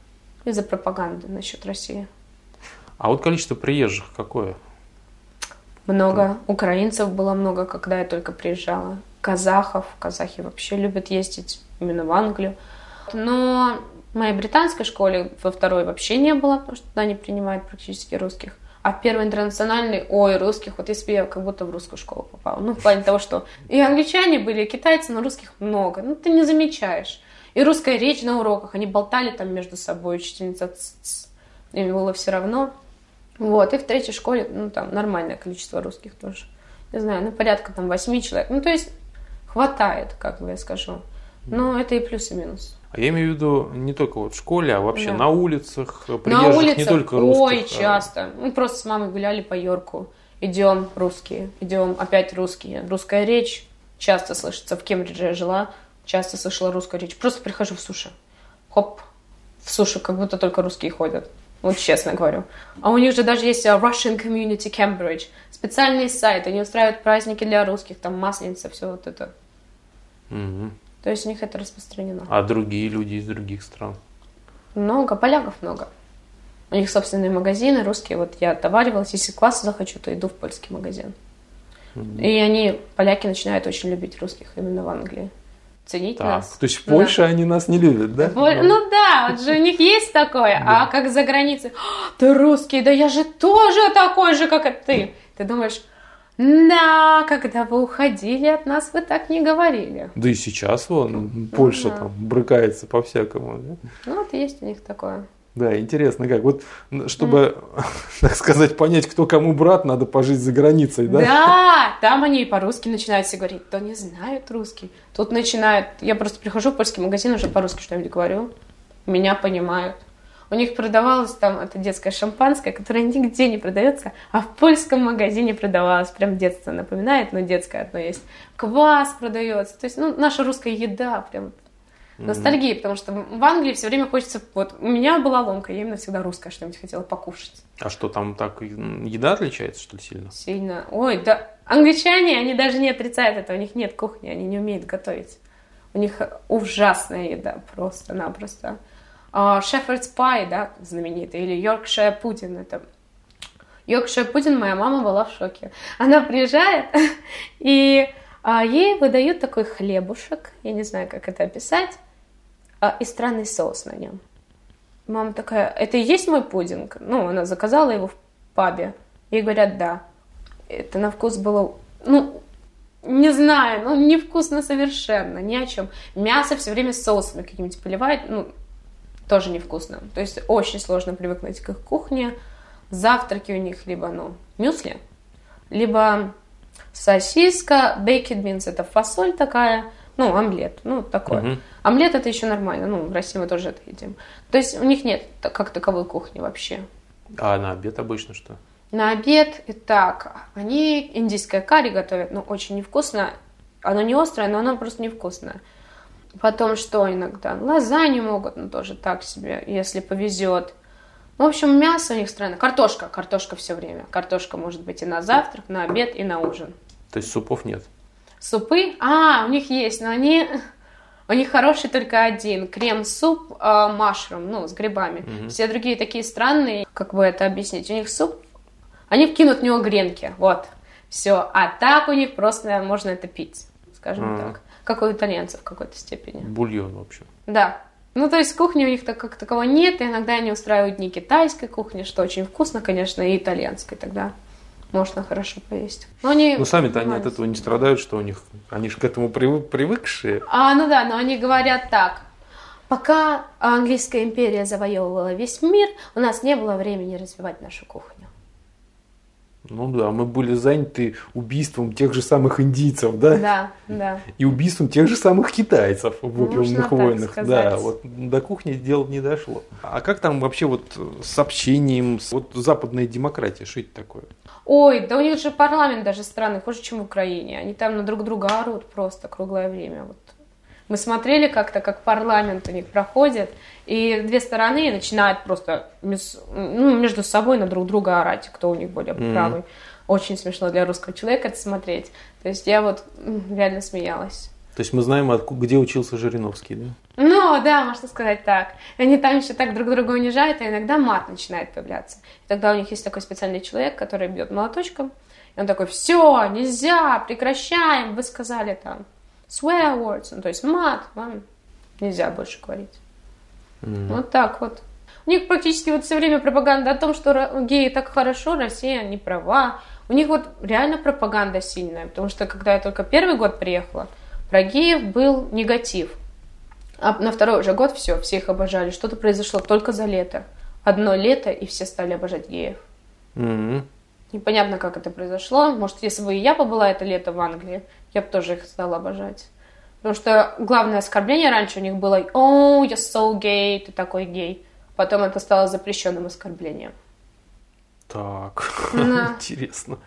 Speaker 3: из-за пропаганды насчет России.
Speaker 2: А вот количество приезжих какое?
Speaker 3: Много. Украинцев было много, когда я только приезжала. Казахов. Казахи вообще любят ездить именно в Англию. Но в моей британской школе во второй вообще не было, потому что туда не принимают практически русских. А в первой интернациональной, ой, русских, вот если бы я как будто в русскую школу попала. Ну, в плане того, что и англичане были, и китайцы, но русских много. Ну, ты не замечаешь. И русская речь на уроках, они болтали там между собой, учительница, им было все равно. Вот, и в третьей школе, ну, там нормальное количество русских тоже. Не знаю, ну, порядка там восьми человек. Ну, то есть хватает, как бы я скажу. Но это и плюс, и минус.
Speaker 2: А я имею в виду не только вот в школе, а вообще да. на улицах, приезжих, на улицах, не только русских.
Speaker 3: Ой, а... часто. Мы просто с мамой гуляли по Йорку. Идем русские, идем опять русские. Русская речь часто слышится. В Кембридже я жила, часто слышала русскую речь. Просто прихожу в суши. Хоп, в суши, как будто только русские ходят. Вот честно говорю. А у них же даже есть uh, Russian Community Cambridge. Специальный сайт. Они устраивают праздники для русских. Там масленица, все вот это.
Speaker 2: Угу.
Speaker 3: То есть у них это распространено.
Speaker 2: А другие люди из других стран?
Speaker 3: Много. Поляков много. У них собственные магазины русские. Вот я отоваривалась. Если класс захочу, то иду в польский магазин. Угу. И они, поляки, начинают очень любить русских именно в Англии ценить так, нас.
Speaker 2: То есть в Польше да. они нас не любят, да?
Speaker 3: Ну, ну да, вот же у них есть такое. А как за границей, «А, ты русский, да я же тоже такой же, как и ты. Ты думаешь, да, когда вы уходили от нас, вы так не говорили.
Speaker 2: Да и сейчас вон Польша там брыкается по-всякому. Да?
Speaker 3: Ну вот есть у них такое.
Speaker 2: Да, интересно как. Вот чтобы, mm. <laughs> так сказать, понять, кто кому брат, надо пожить за границей, да?
Speaker 3: Да, там они и по-русски начинают все говорить. То не знают русский. Тут начинают... Я просто прихожу в польский магазин, уже по-русски что-нибудь говорю. Меня понимают. У них продавалось там это детское шампанское, которое нигде не продается, а в польском магазине продавалось. Прям детство напоминает, но детское одно есть. Квас продается. То есть, ну, наша русская еда прям ностальгии, потому что в Англии все время хочется... Вот у меня была ломка, я именно всегда русская что-нибудь хотела покушать.
Speaker 2: А что, там так еда отличается, что ли, сильно?
Speaker 3: Сильно. Ой, да. Англичане, они даже не отрицают это, у них нет кухни, они не умеют готовить. У них ужасная еда, просто-напросто. Шефердс uh, пай, да, знаменитый, или Йоркшир пудин, это Йоркшир пудин, моя мама была в шоке. Она приезжает, <laughs> и а, ей выдают такой хлебушек, я не знаю, как это описать, и странный соус на нем. Мама такая, это и есть мой пудинг? Ну, она заказала его в пабе. Ей говорят, да. Это на вкус было, ну, не знаю, ну, невкусно совершенно, ни о чем. Мясо все время соусами какими-нибудь поливает, ну, тоже невкусно. То есть очень сложно привыкнуть к их кухне. Завтраки у них либо, ну, мюсли, либо Сосиска, baked beans это фасоль такая, ну, омлет, ну, такое. Угу. Омлет это еще нормально, ну, в России мы тоже это едим. То есть у них нет как таковой кухни вообще.
Speaker 2: А на обед обычно что?
Speaker 3: На обед, и так, они индийское карри готовят, ну, очень невкусно. Оно не острое, но оно просто невкусное. Потом что иногда? Лазанью могут, но тоже так себе, если повезет. В общем, мясо у них странно. Картошка, картошка все время. Картошка может быть и на завтрак, на обед, и на ужин.
Speaker 2: То есть супов нет?
Speaker 3: Супы? А, у них есть, но они... У них хороший только один. Крем-суп э, машрум, ну, с грибами. Угу. Все другие такие странные. Как бы это объяснить? У них суп... Они вкинут в него гренки. Вот. Все. А так у них просто можно это пить, скажем а. так. Как у итальянцев в какой-то степени.
Speaker 2: Бульон, в общем.
Speaker 3: Да. Ну, то есть кухни у них так, как такового нет, и иногда они устраивают дни китайской кухни, что очень вкусно, конечно, и итальянской тогда можно хорошо поесть.
Speaker 2: Но они... Ну, сами-то они от этого не страдают, что у них... Они же к этому привык, привыкшие.
Speaker 3: А, ну да, но они говорят так. Пока английская империя завоевывала весь мир, у нас не было времени развивать нашу кухню.
Speaker 2: Ну да, мы были заняты убийством тех же самых индийцев, да?
Speaker 3: Да, да.
Speaker 2: И убийством тех же самых китайцев в опиумных войнах. Да, вот до кухни дело не дошло. А как там вообще вот с общением, с, вот западная демократия, что это такое?
Speaker 3: Ой, да у них же парламент даже странный, хуже, чем в Украине. Они там на друг друга орут просто круглое время. Вот. Мы смотрели как-то, как парламент у них проходит, и две стороны начинают просто ну, между собой на друг друга орать, кто у них более mm-hmm. правый. Очень смешно для русского человека это смотреть. То есть я вот реально смеялась.
Speaker 2: То есть мы знаем, где учился Жириновский, да?
Speaker 3: Ну, да, можно сказать так. Они там еще так друг друга унижают, а иногда мат начинает появляться. И тогда у них есть такой специальный человек, который бьет молоточком, и он такой, все, нельзя, прекращаем, вы сказали там swear words, ну, то есть мат, вам нельзя больше говорить. Mm. Вот так вот. У них практически вот все время пропаганда о том, что геи так хорошо, Россия не права. У них вот реально пропаганда сильная, потому что когда я только первый год приехала, про геев был негатив. А на второй уже год все, все их обожали. Что-то произошло только за лето. Одно лето, и все стали обожать геев. Mm-hmm. Непонятно, как это произошло. Может, если бы и я побыла это лето в Англии, я бы тоже их стала обожать. Потому что главное оскорбление раньше у них было «О, you're so gay, ты такой гей». Потом это стало запрещенным оскорблением.
Speaker 2: Так, да. <laughs> интересно.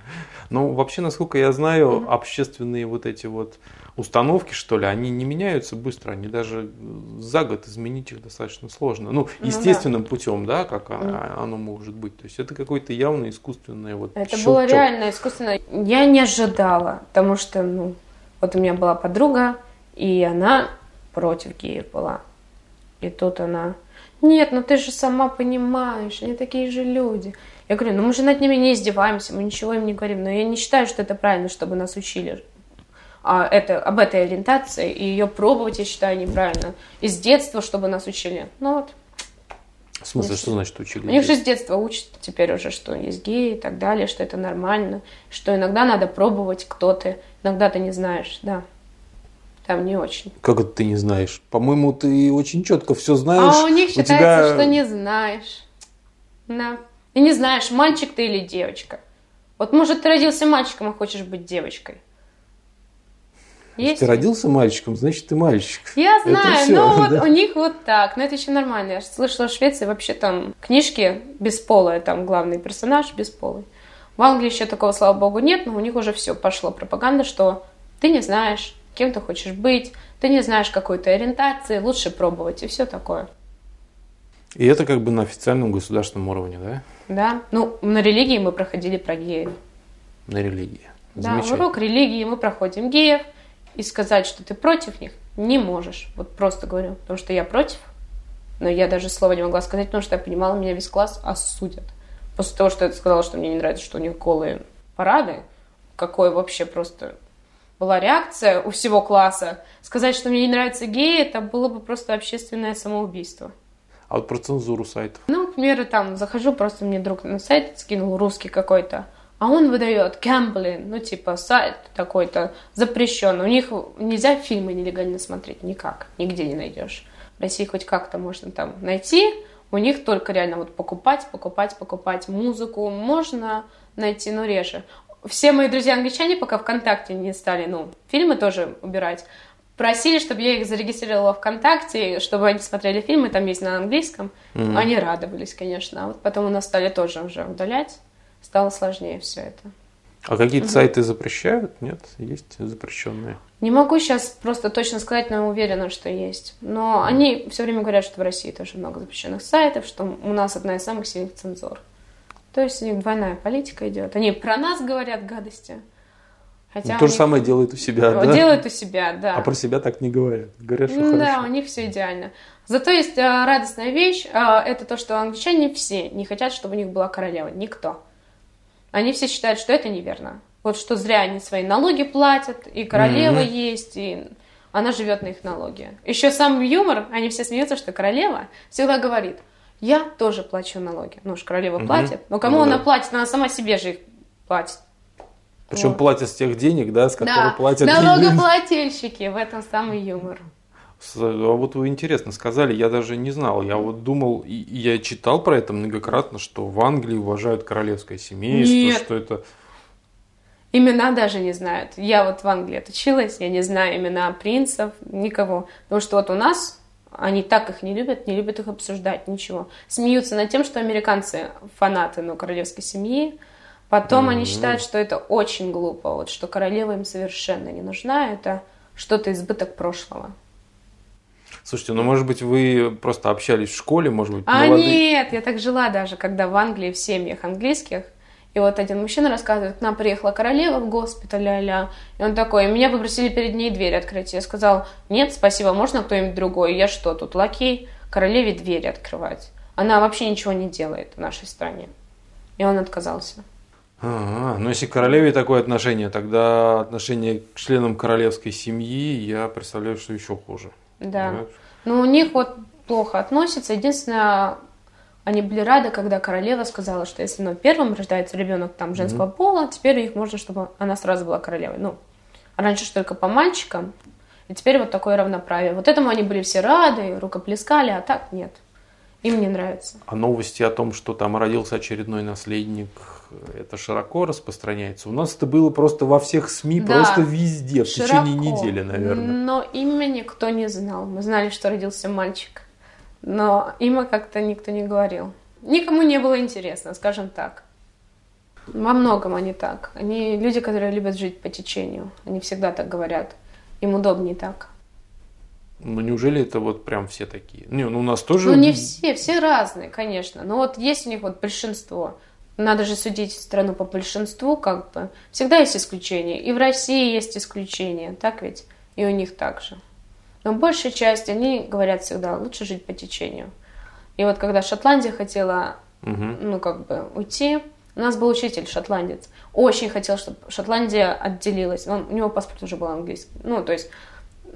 Speaker 2: Ну, вообще, насколько я знаю, mm-hmm. общественные вот эти вот установки, что ли, они не меняются быстро, они даже за год изменить их достаточно сложно. Ну, естественным ну, да. путем, да, как mm. оно может быть. То есть это какое-то явно искусственное вот.
Speaker 3: Это щелчок. было реально искусственно. Я не ожидала, потому что, ну, вот у меня была подруга, и она против геев была. И тут она, нет, ну ты же сама понимаешь, они такие же люди. Я говорю, ну мы же над ними не издеваемся, мы ничего им не говорим, но я не считаю, что это правильно, чтобы нас учили а, это, об этой ориентации, и ее пробовать, я считаю, неправильно. Из детства, чтобы нас учили. Ну вот.
Speaker 2: В смысле, что значит учили?
Speaker 3: У них же с детства учат теперь уже, что есть геи и так далее, что это нормально, что иногда надо пробовать, кто ты, иногда ты не знаешь, да. Там не очень.
Speaker 2: Как это ты не знаешь? По-моему, ты очень четко все знаешь.
Speaker 3: А у них считается, тебя... что не знаешь. Да. И не знаешь, мальчик ты или девочка. Вот может ты родился мальчиком и хочешь быть девочкой.
Speaker 2: Есть ты родился мальчиком, значит ты мальчик.
Speaker 3: Я знаю, все, но <laughs> да? вот у них вот так. Но это еще нормально. Я слышала, в Швеции вообще там книжки бесполые, там главный персонаж бесполый. В Англии еще такого, слава богу, нет, но у них уже все пошло пропаганда, что ты не знаешь, кем ты хочешь быть, ты не знаешь какой-то ориентации, лучше пробовать и все такое.
Speaker 2: И это как бы на официальном государственном уровне, да?
Speaker 3: Да. Ну, на религии мы проходили про геев.
Speaker 2: На религии.
Speaker 3: Да, урок религии мы проходим геев, и сказать, что ты против них, не можешь. Вот просто говорю, потому что я против, но я даже слова не могла сказать, потому что я понимала, меня весь класс осудят. После того, что я сказала, что мне не нравится, что у них голые парады, какой вообще просто была реакция у всего класса. Сказать, что мне не нравятся геи, это было бы просто общественное самоубийство.
Speaker 2: А вот про цензуру сайтов?
Speaker 3: Ну, к примеру, там, захожу, просто мне друг на сайт скинул русский какой-то, а он выдает Гэмблин, ну типа сайт такой-то запрещенный. У них нельзя фильмы нелегально смотреть никак, нигде не найдешь. В России хоть как-то можно там найти, у них только реально вот покупать, покупать, покупать музыку можно найти, но реже. все мои друзья англичане, пока ВКонтакте не стали, ну, фильмы тоже убирать, просили, чтобы я их зарегистрировала ВКонтакте, чтобы они смотрели фильмы, там есть на английском. Mm-hmm. Они радовались, конечно. А вот потом у нас стали тоже уже удалять. Стало сложнее все это.
Speaker 2: А какие-то угу. сайты запрещают? Нет, есть запрещенные.
Speaker 3: Не могу сейчас просто точно сказать, но уверена, что есть. Но они все время говорят, что в России тоже много запрещенных сайтов, что у нас одна из самых сильных цензур. То есть у них двойная политика идет. Они про нас говорят гадости.
Speaker 2: Хотя ну, то же них... самое делают у себя, да?
Speaker 3: Делают у себя, да.
Speaker 2: А про себя так не говорят. Говорят, что
Speaker 3: да,
Speaker 2: хорошо.
Speaker 3: у них все идеально. Зато есть а, радостная вещь, а, это то, что англичане все не хотят, чтобы у них была королева. Никто. Они все считают, что это неверно. Вот что зря они свои налоги платят, и королева mm-hmm. есть, и она живет на их налоги. Еще сам юмор, они все смеются, что королева всегда говорит, я тоже плачу налоги. Ну уж королева mm-hmm. платит, но кому ну, она платит? Она сама себе же их платит.
Speaker 2: Причем вот. платят с тех денег, да, с которых да. платят
Speaker 3: налогоплательщики, в этом самый юмор.
Speaker 2: А вот вы интересно сказали, я даже не знал. Я вот думал, и я читал про это многократно, что в Англии уважают королевское семейство, Нет. что это...
Speaker 3: Имена даже не знают. Я вот в Англии отучилась, я не знаю имена принцев, никого. Потому что вот у нас они так их не любят, не любят их обсуждать, ничего. Смеются над тем, что американцы фанаты ну, королевской семьи. Потом mm-hmm. они считают, что это очень глупо, вот, что королева им совершенно не нужна, это что-то избыток прошлого.
Speaker 2: Слушайте, ну может быть вы просто общались в школе, может быть,
Speaker 3: А молодые... нет, я так жила даже, когда в Англии в семьях английских, и вот один мужчина рассказывает, к нам приехала королева в госпиталь, ля-ля. И он такой, меня попросили перед ней дверь открыть. Я сказал, нет, спасибо, можно кто-нибудь другой? Я что, тут лакей? Королеве двери открывать. Она вообще ничего не делает в нашей стране. И он отказался.
Speaker 2: Ага, ну если к королеве такое отношение, тогда отношение к членам королевской семьи, я представляю, что еще хуже.
Speaker 3: Да. Понимаешь? Ну, у них вот плохо относятся. Единственное, они были рады, когда королева сказала, что если ну, первым рождается ребенок там женского mm-hmm. пола, теперь их можно, чтобы она сразу была королевой. Ну, раньше же только по мальчикам, и теперь вот такое равноправие. Вот этому они были все рады, рукоплескали, а так нет. Им не нравится.
Speaker 2: А новости о том, что там родился очередной наследник, это широко распространяется. У нас это было просто во всех СМИ, да, просто везде, в широко, течение недели, наверное.
Speaker 3: Но имя никто не знал. Мы знали, что родился мальчик. Но имя как-то никто не говорил. Никому не было интересно, скажем так. Во многом они так. Они люди, которые любят жить по течению. Они всегда так говорят. Им удобнее так.
Speaker 2: Ну, неужели это вот прям все такие? Не, ну у нас тоже...
Speaker 3: Ну, не все, все разные, конечно. Но вот есть у них вот большинство. Надо же судить страну по большинству, как бы. Всегда есть исключения. И в России есть исключения, так ведь? И у них также. Но большая часть, они говорят всегда, лучше жить по течению. И вот когда Шотландия хотела, угу. ну, как бы, уйти, у нас был учитель шотландец. Очень хотел, чтобы Шотландия отделилась. Он, у него паспорт уже был английский. Ну, то есть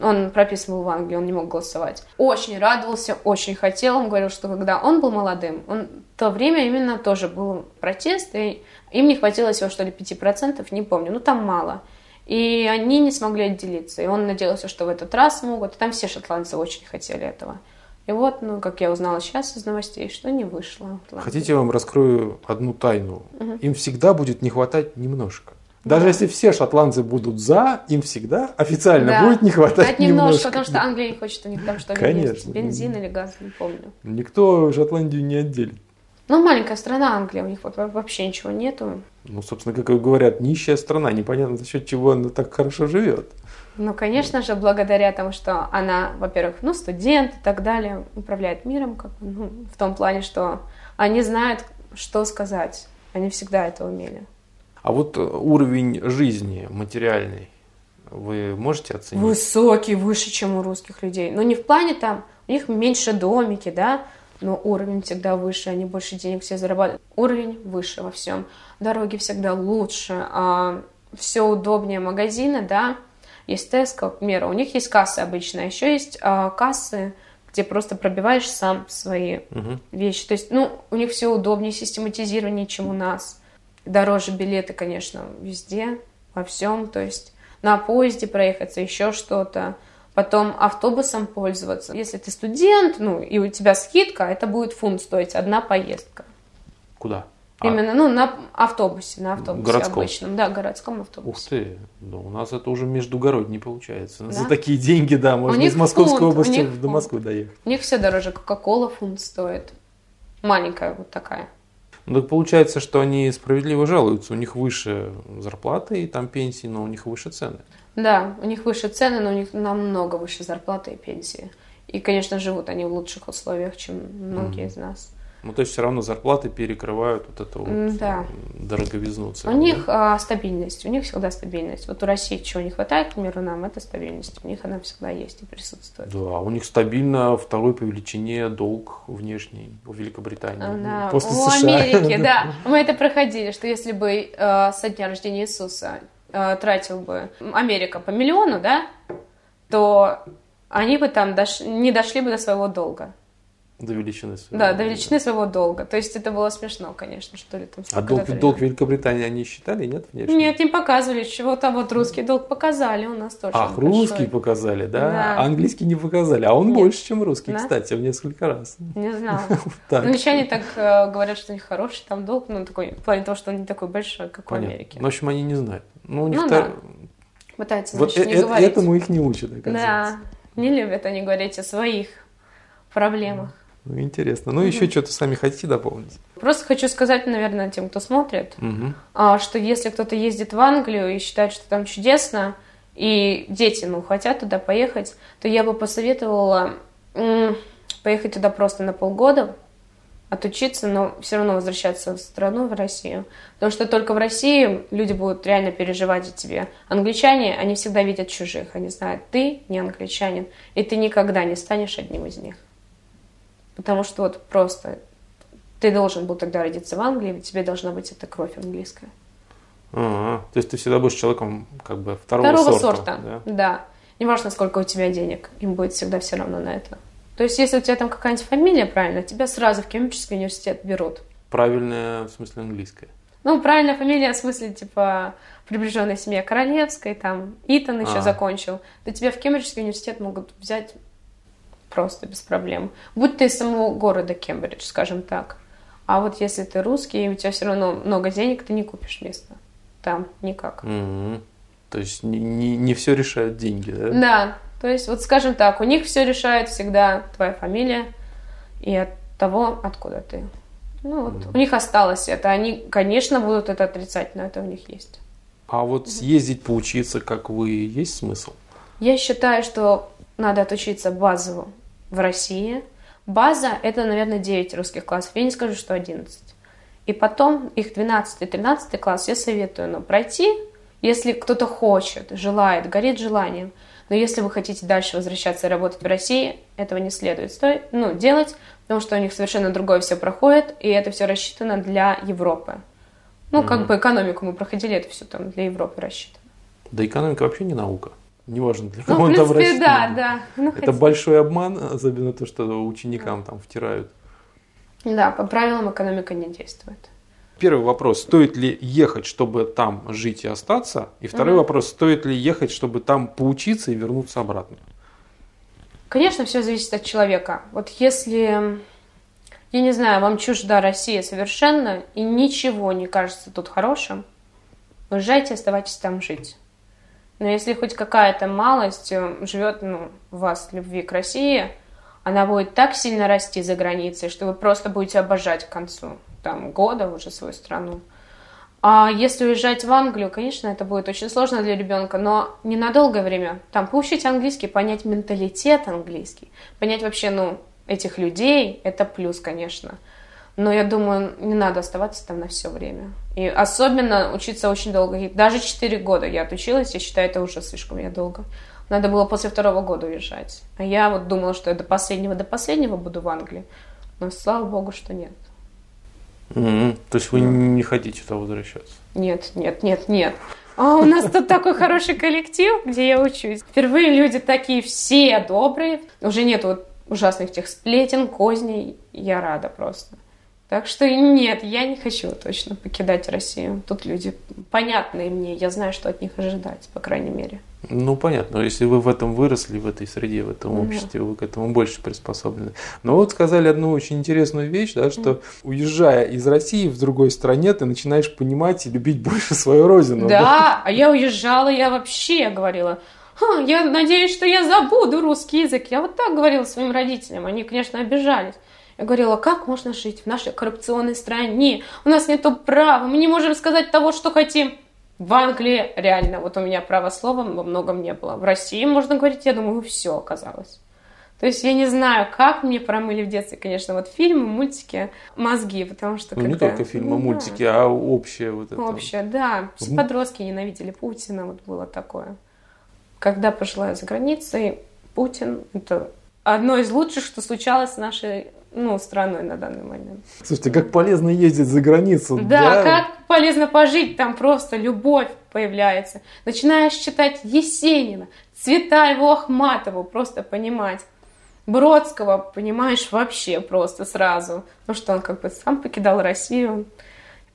Speaker 3: он прописан был в Англии, он не мог голосовать. Очень радовался, очень хотел. Он говорил, что когда он был молодым, он в то время именно тоже был протест, и им не хватило всего, что ли, 5%, не помню, ну там мало. И они не смогли отделиться. И он надеялся, что в этот раз смогут. И там все шотландцы очень хотели этого. И вот, ну, как я узнала сейчас из новостей, что не вышло.
Speaker 2: Хотите, я вам раскрою одну тайну? Угу. Им всегда будет не хватать немножко. Даже да. если все шотландцы будут за, им всегда официально да. будет не хватать Хоть немножко. немножко.
Speaker 3: потому что Англия не хочет у них там что-нибудь
Speaker 2: Конечно.
Speaker 3: Бензин или газ, не помню.
Speaker 2: Никто Шотландию не отделит.
Speaker 3: Ну, маленькая страна Англия, у них вообще ничего нету.
Speaker 2: Ну, собственно, как говорят, нищая страна, непонятно за счет чего она так хорошо живет.
Speaker 3: Ну, конечно же, благодаря тому, что она, во-первых, ну, студент и так далее, управляет миром, как, ну, в том плане, что они знают, что сказать. Они всегда это умели.
Speaker 2: А вот э, уровень жизни материальный, вы можете оценить?
Speaker 3: Высокий, выше, чем у русских людей. Но не в плане там, у них меньше домики, да, но уровень всегда выше, они больше денег все зарабатывают. Уровень выше во всем. Дороги всегда лучше, а все удобнее магазины, да. Есть Tesco, к примеру, у них есть кассы обычно, а еще есть а, кассы, где просто пробиваешь сам свои угу. вещи. То есть, ну, у них все удобнее, систематизированнее, чем у нас. Дороже билеты, конечно, везде, во всем. То есть на поезде проехаться, еще что-то. Потом автобусом пользоваться. Если ты студент, ну, и у тебя скидка, это будет фунт стоить, одна поездка.
Speaker 2: Куда?
Speaker 3: А. Именно, ну, на автобусе, на автобусе городском. обычном. Да, городском автобусе.
Speaker 2: Ух ты, да, у нас это уже междугородний получается. Да? За такие деньги, да, можно из Московской фунт, области до. Москвы доехать.
Speaker 3: У них все дороже, Кока-Кола фунт стоит. Маленькая вот такая.
Speaker 2: Ну, так получается, что они справедливо жалуются. У них выше зарплаты и там пенсии, но у них выше цены.
Speaker 3: Да, у них выше цены, но у них намного выше зарплаты и пенсии. И, конечно, живут они в лучших условиях, чем многие mm. из нас.
Speaker 2: Ну, то есть все равно зарплаты перекрывают вот эту вот да. дороговизну
Speaker 3: цены. У них а, стабильность, у них всегда стабильность. Вот у России чего не хватает, к примеру, нам, это стабильность. У них она всегда есть и присутствует.
Speaker 2: Да, у них стабильно второй по величине долг внешний у Великобритании.
Speaker 3: Да. После у США. Америки, да. Мы это проходили, что если бы э, со дня рождения Иисуса э, тратил бы Америка по миллиону, да, то они бы там дош... не дошли бы до своего долга.
Speaker 2: До величины
Speaker 3: своего Да, до величины своего долга. То есть это было смешно, конечно, что ли. Там,
Speaker 2: а долг, долг Великобритании они считали, нет?
Speaker 3: Внешне? Нет, не показывали. Чего-то вот русский долг показали у нас тоже.
Speaker 2: Ах, русский показали, да? да? А английский не показали. А он нет. больше, чем русский, да? кстати, в несколько раз.
Speaker 3: Не знал. <laughs> Ну, англичане так э, говорят, что у них хороший там долг, ну, такой, в плане того, что он не такой большой, как Понятно. в Америке.
Speaker 2: Ну, в общем, они не знают. Ну, у них
Speaker 3: ну, да. Пытаются,
Speaker 2: значит, вот не э- говорить. Этому их не учат,
Speaker 3: оказывается. Да, не любят они говорить о своих проблемах.
Speaker 2: Ну, интересно. Ну, угу. еще что-то сами хотите дополнить?
Speaker 3: Просто хочу сказать, наверное, тем, кто смотрит, угу. что если кто-то ездит в Англию и считает, что там чудесно, и дети, ну, хотят туда поехать, то я бы посоветовала поехать туда просто на полгода, отучиться, но все равно возвращаться в страну, в Россию. Потому что только в России люди будут реально переживать за тебя. Англичане, они всегда видят чужих, они знают, ты не англичанин, и ты никогда не станешь одним из них. Потому что вот просто ты должен был тогда родиться в Англии, тебе должна быть эта кровь английская.
Speaker 2: Ага. То есть ты всегда будешь человеком как бы второго, второго сорта. сорта.
Speaker 3: Да? да. Неважно, сколько у тебя денег, им будет всегда все равно на это. То есть, если у тебя там какая-нибудь фамилия правильная, тебя сразу в Кембриджский университет берут.
Speaker 2: Правильная, в смысле, английская?
Speaker 3: Ну, правильная фамилия, в смысле, типа, приближенная семья Королевской, там, Итан еще а. закончил, то тебя в Кембриджский университет могут взять просто без проблем. Будь ты из самого города Кембридж, скажем так. А вот если ты русский, и у тебя все равно много денег, ты не купишь место. Там никак.
Speaker 2: Mm-hmm. То есть не, не, не все решают деньги, да?
Speaker 3: Да. То есть, вот скажем так, у них все решает всегда твоя фамилия и от того, откуда ты. Ну вот, mm-hmm. у них осталось это. Они, конечно, будут это отрицать, но это у них есть.
Speaker 2: А вот съездить, поучиться, как вы, есть смысл?
Speaker 3: Я считаю, что надо отучиться базово в России. База – это, наверное, 9 русских классов. Я не скажу, что 11. И потом их 12 и 13 класс я советую ну, пройти, если кто-то хочет, желает, горит желанием. Но если вы хотите дальше возвращаться и работать в России, этого не следует стоит, ну, делать, потому что у них совершенно другое все проходит, и это все рассчитано для Европы. Ну, mm-hmm. как бы экономику мы проходили, это все там для Европы рассчитано.
Speaker 2: Да экономика вообще не наука неважно для кого ну, он там
Speaker 3: да, да.
Speaker 2: Ну, это хотя... большой обман, особенно то, что ученикам там втирают.
Speaker 3: Да, по правилам экономика не действует.
Speaker 2: Первый вопрос, стоит ли ехать, чтобы там жить и остаться? И второй угу. вопрос, стоит ли ехать, чтобы там поучиться и вернуться обратно?
Speaker 3: Конечно, все зависит от человека. Вот если, я не знаю, вам чужда Россия совершенно, и ничего не кажется тут хорошим, уезжайте, оставайтесь там жить. Но если хоть какая-то малость э, живет ну, в вас любви к России, она будет так сильно расти за границей, что вы просто будете обожать к концу там, года уже свою страну. А если уезжать в Англию, конечно, это будет очень сложно для ребенка, но не на долгое время. Там поучить английский, понять менталитет английский, понять вообще, ну, этих людей, это плюс, конечно. Но я думаю, не надо оставаться там на все время. И особенно учиться очень долго. Даже 4 года я отучилась, я считаю, это уже слишком я долго. Надо было после второго года уезжать. А я вот думала, что я до последнего, до последнего буду в Англии. Но слава богу, что нет.
Speaker 2: Mm-hmm. То есть вы не хотите туда возвращаться?
Speaker 3: Нет, нет, нет, нет. А у нас тут такой хороший коллектив, где я учусь. Впервые люди такие все добрые. Уже нет вот ужасных тех сплетен, козней. Я рада просто. Так что нет, я не хочу точно покидать Россию. Тут люди понятные мне, я знаю, что от них ожидать, по крайней мере.
Speaker 2: Ну, понятно. Если вы в этом выросли, в этой среде, в этом обществе, вы к этому больше приспособлены. Но вот сказали одну очень интересную вещь, да, что уезжая из России в другой стране, ты начинаешь понимать и любить больше свою родину.
Speaker 3: Да, да? а я уезжала, я вообще говорила, я надеюсь, что я забуду русский язык. Я вот так говорила своим родителям. Они, конечно, обижались. Я говорила, как можно жить в нашей коррупционной стране? У нас нет права, мы не можем сказать того, что хотим. В Англии реально, вот у меня права слова во многом не было. В России, можно говорить, я думаю, все оказалось. То есть я не знаю, как мне промыли в детстве, конечно, вот фильмы, мультики, мозги, потому что
Speaker 2: ну, когда... не только фильмы, ну, мультики, да. а общее вот это.
Speaker 3: Общее, да. Все подростки ненавидели Путина, вот было такое. Когда пожила я за границей, Путин – это одно из лучших, что случалось с нашей ну, страной на данный момент.
Speaker 2: Слушайте, как полезно ездить за границу.
Speaker 3: Да, да, как полезно пожить, там просто любовь появляется. Начинаешь читать Есенина, Цветаеву, Ахматову, просто понимать. Бродского, понимаешь, вообще просто сразу. Ну что он как бы сам покидал Россию.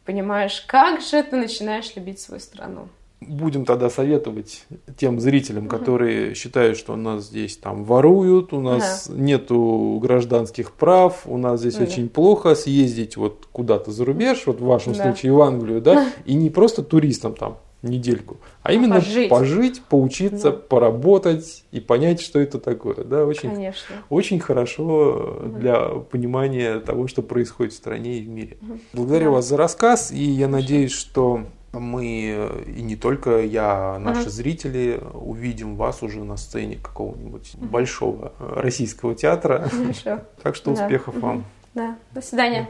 Speaker 3: Понимаешь, как же ты начинаешь любить свою страну
Speaker 2: будем тогда советовать тем зрителям, которые считают, что у нас здесь там воруют, у нас ага. нету гражданских прав, у нас здесь ага. очень плохо съездить вот куда-то за рубеж, вот в вашем да. случае в Англию, да, <laughs> и не просто туристам там недельку, а, а именно пожить, пожить поучиться, да. поработать и понять, что это такое. Да, очень, Конечно. очень хорошо угу. для понимания того, что происходит в стране и в мире. Угу. Благодарю да. вас за рассказ, и я надеюсь, что мы, и не только я, наши uh зрители, увидим вас уже на сцене какого-нибудь uh большого российского театра. Хорошо. <laughs> Так что да. успехов вам.
Speaker 3: Да, до свидания.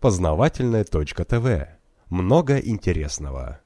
Speaker 1: Познавательная точка ТВ. Много интересного.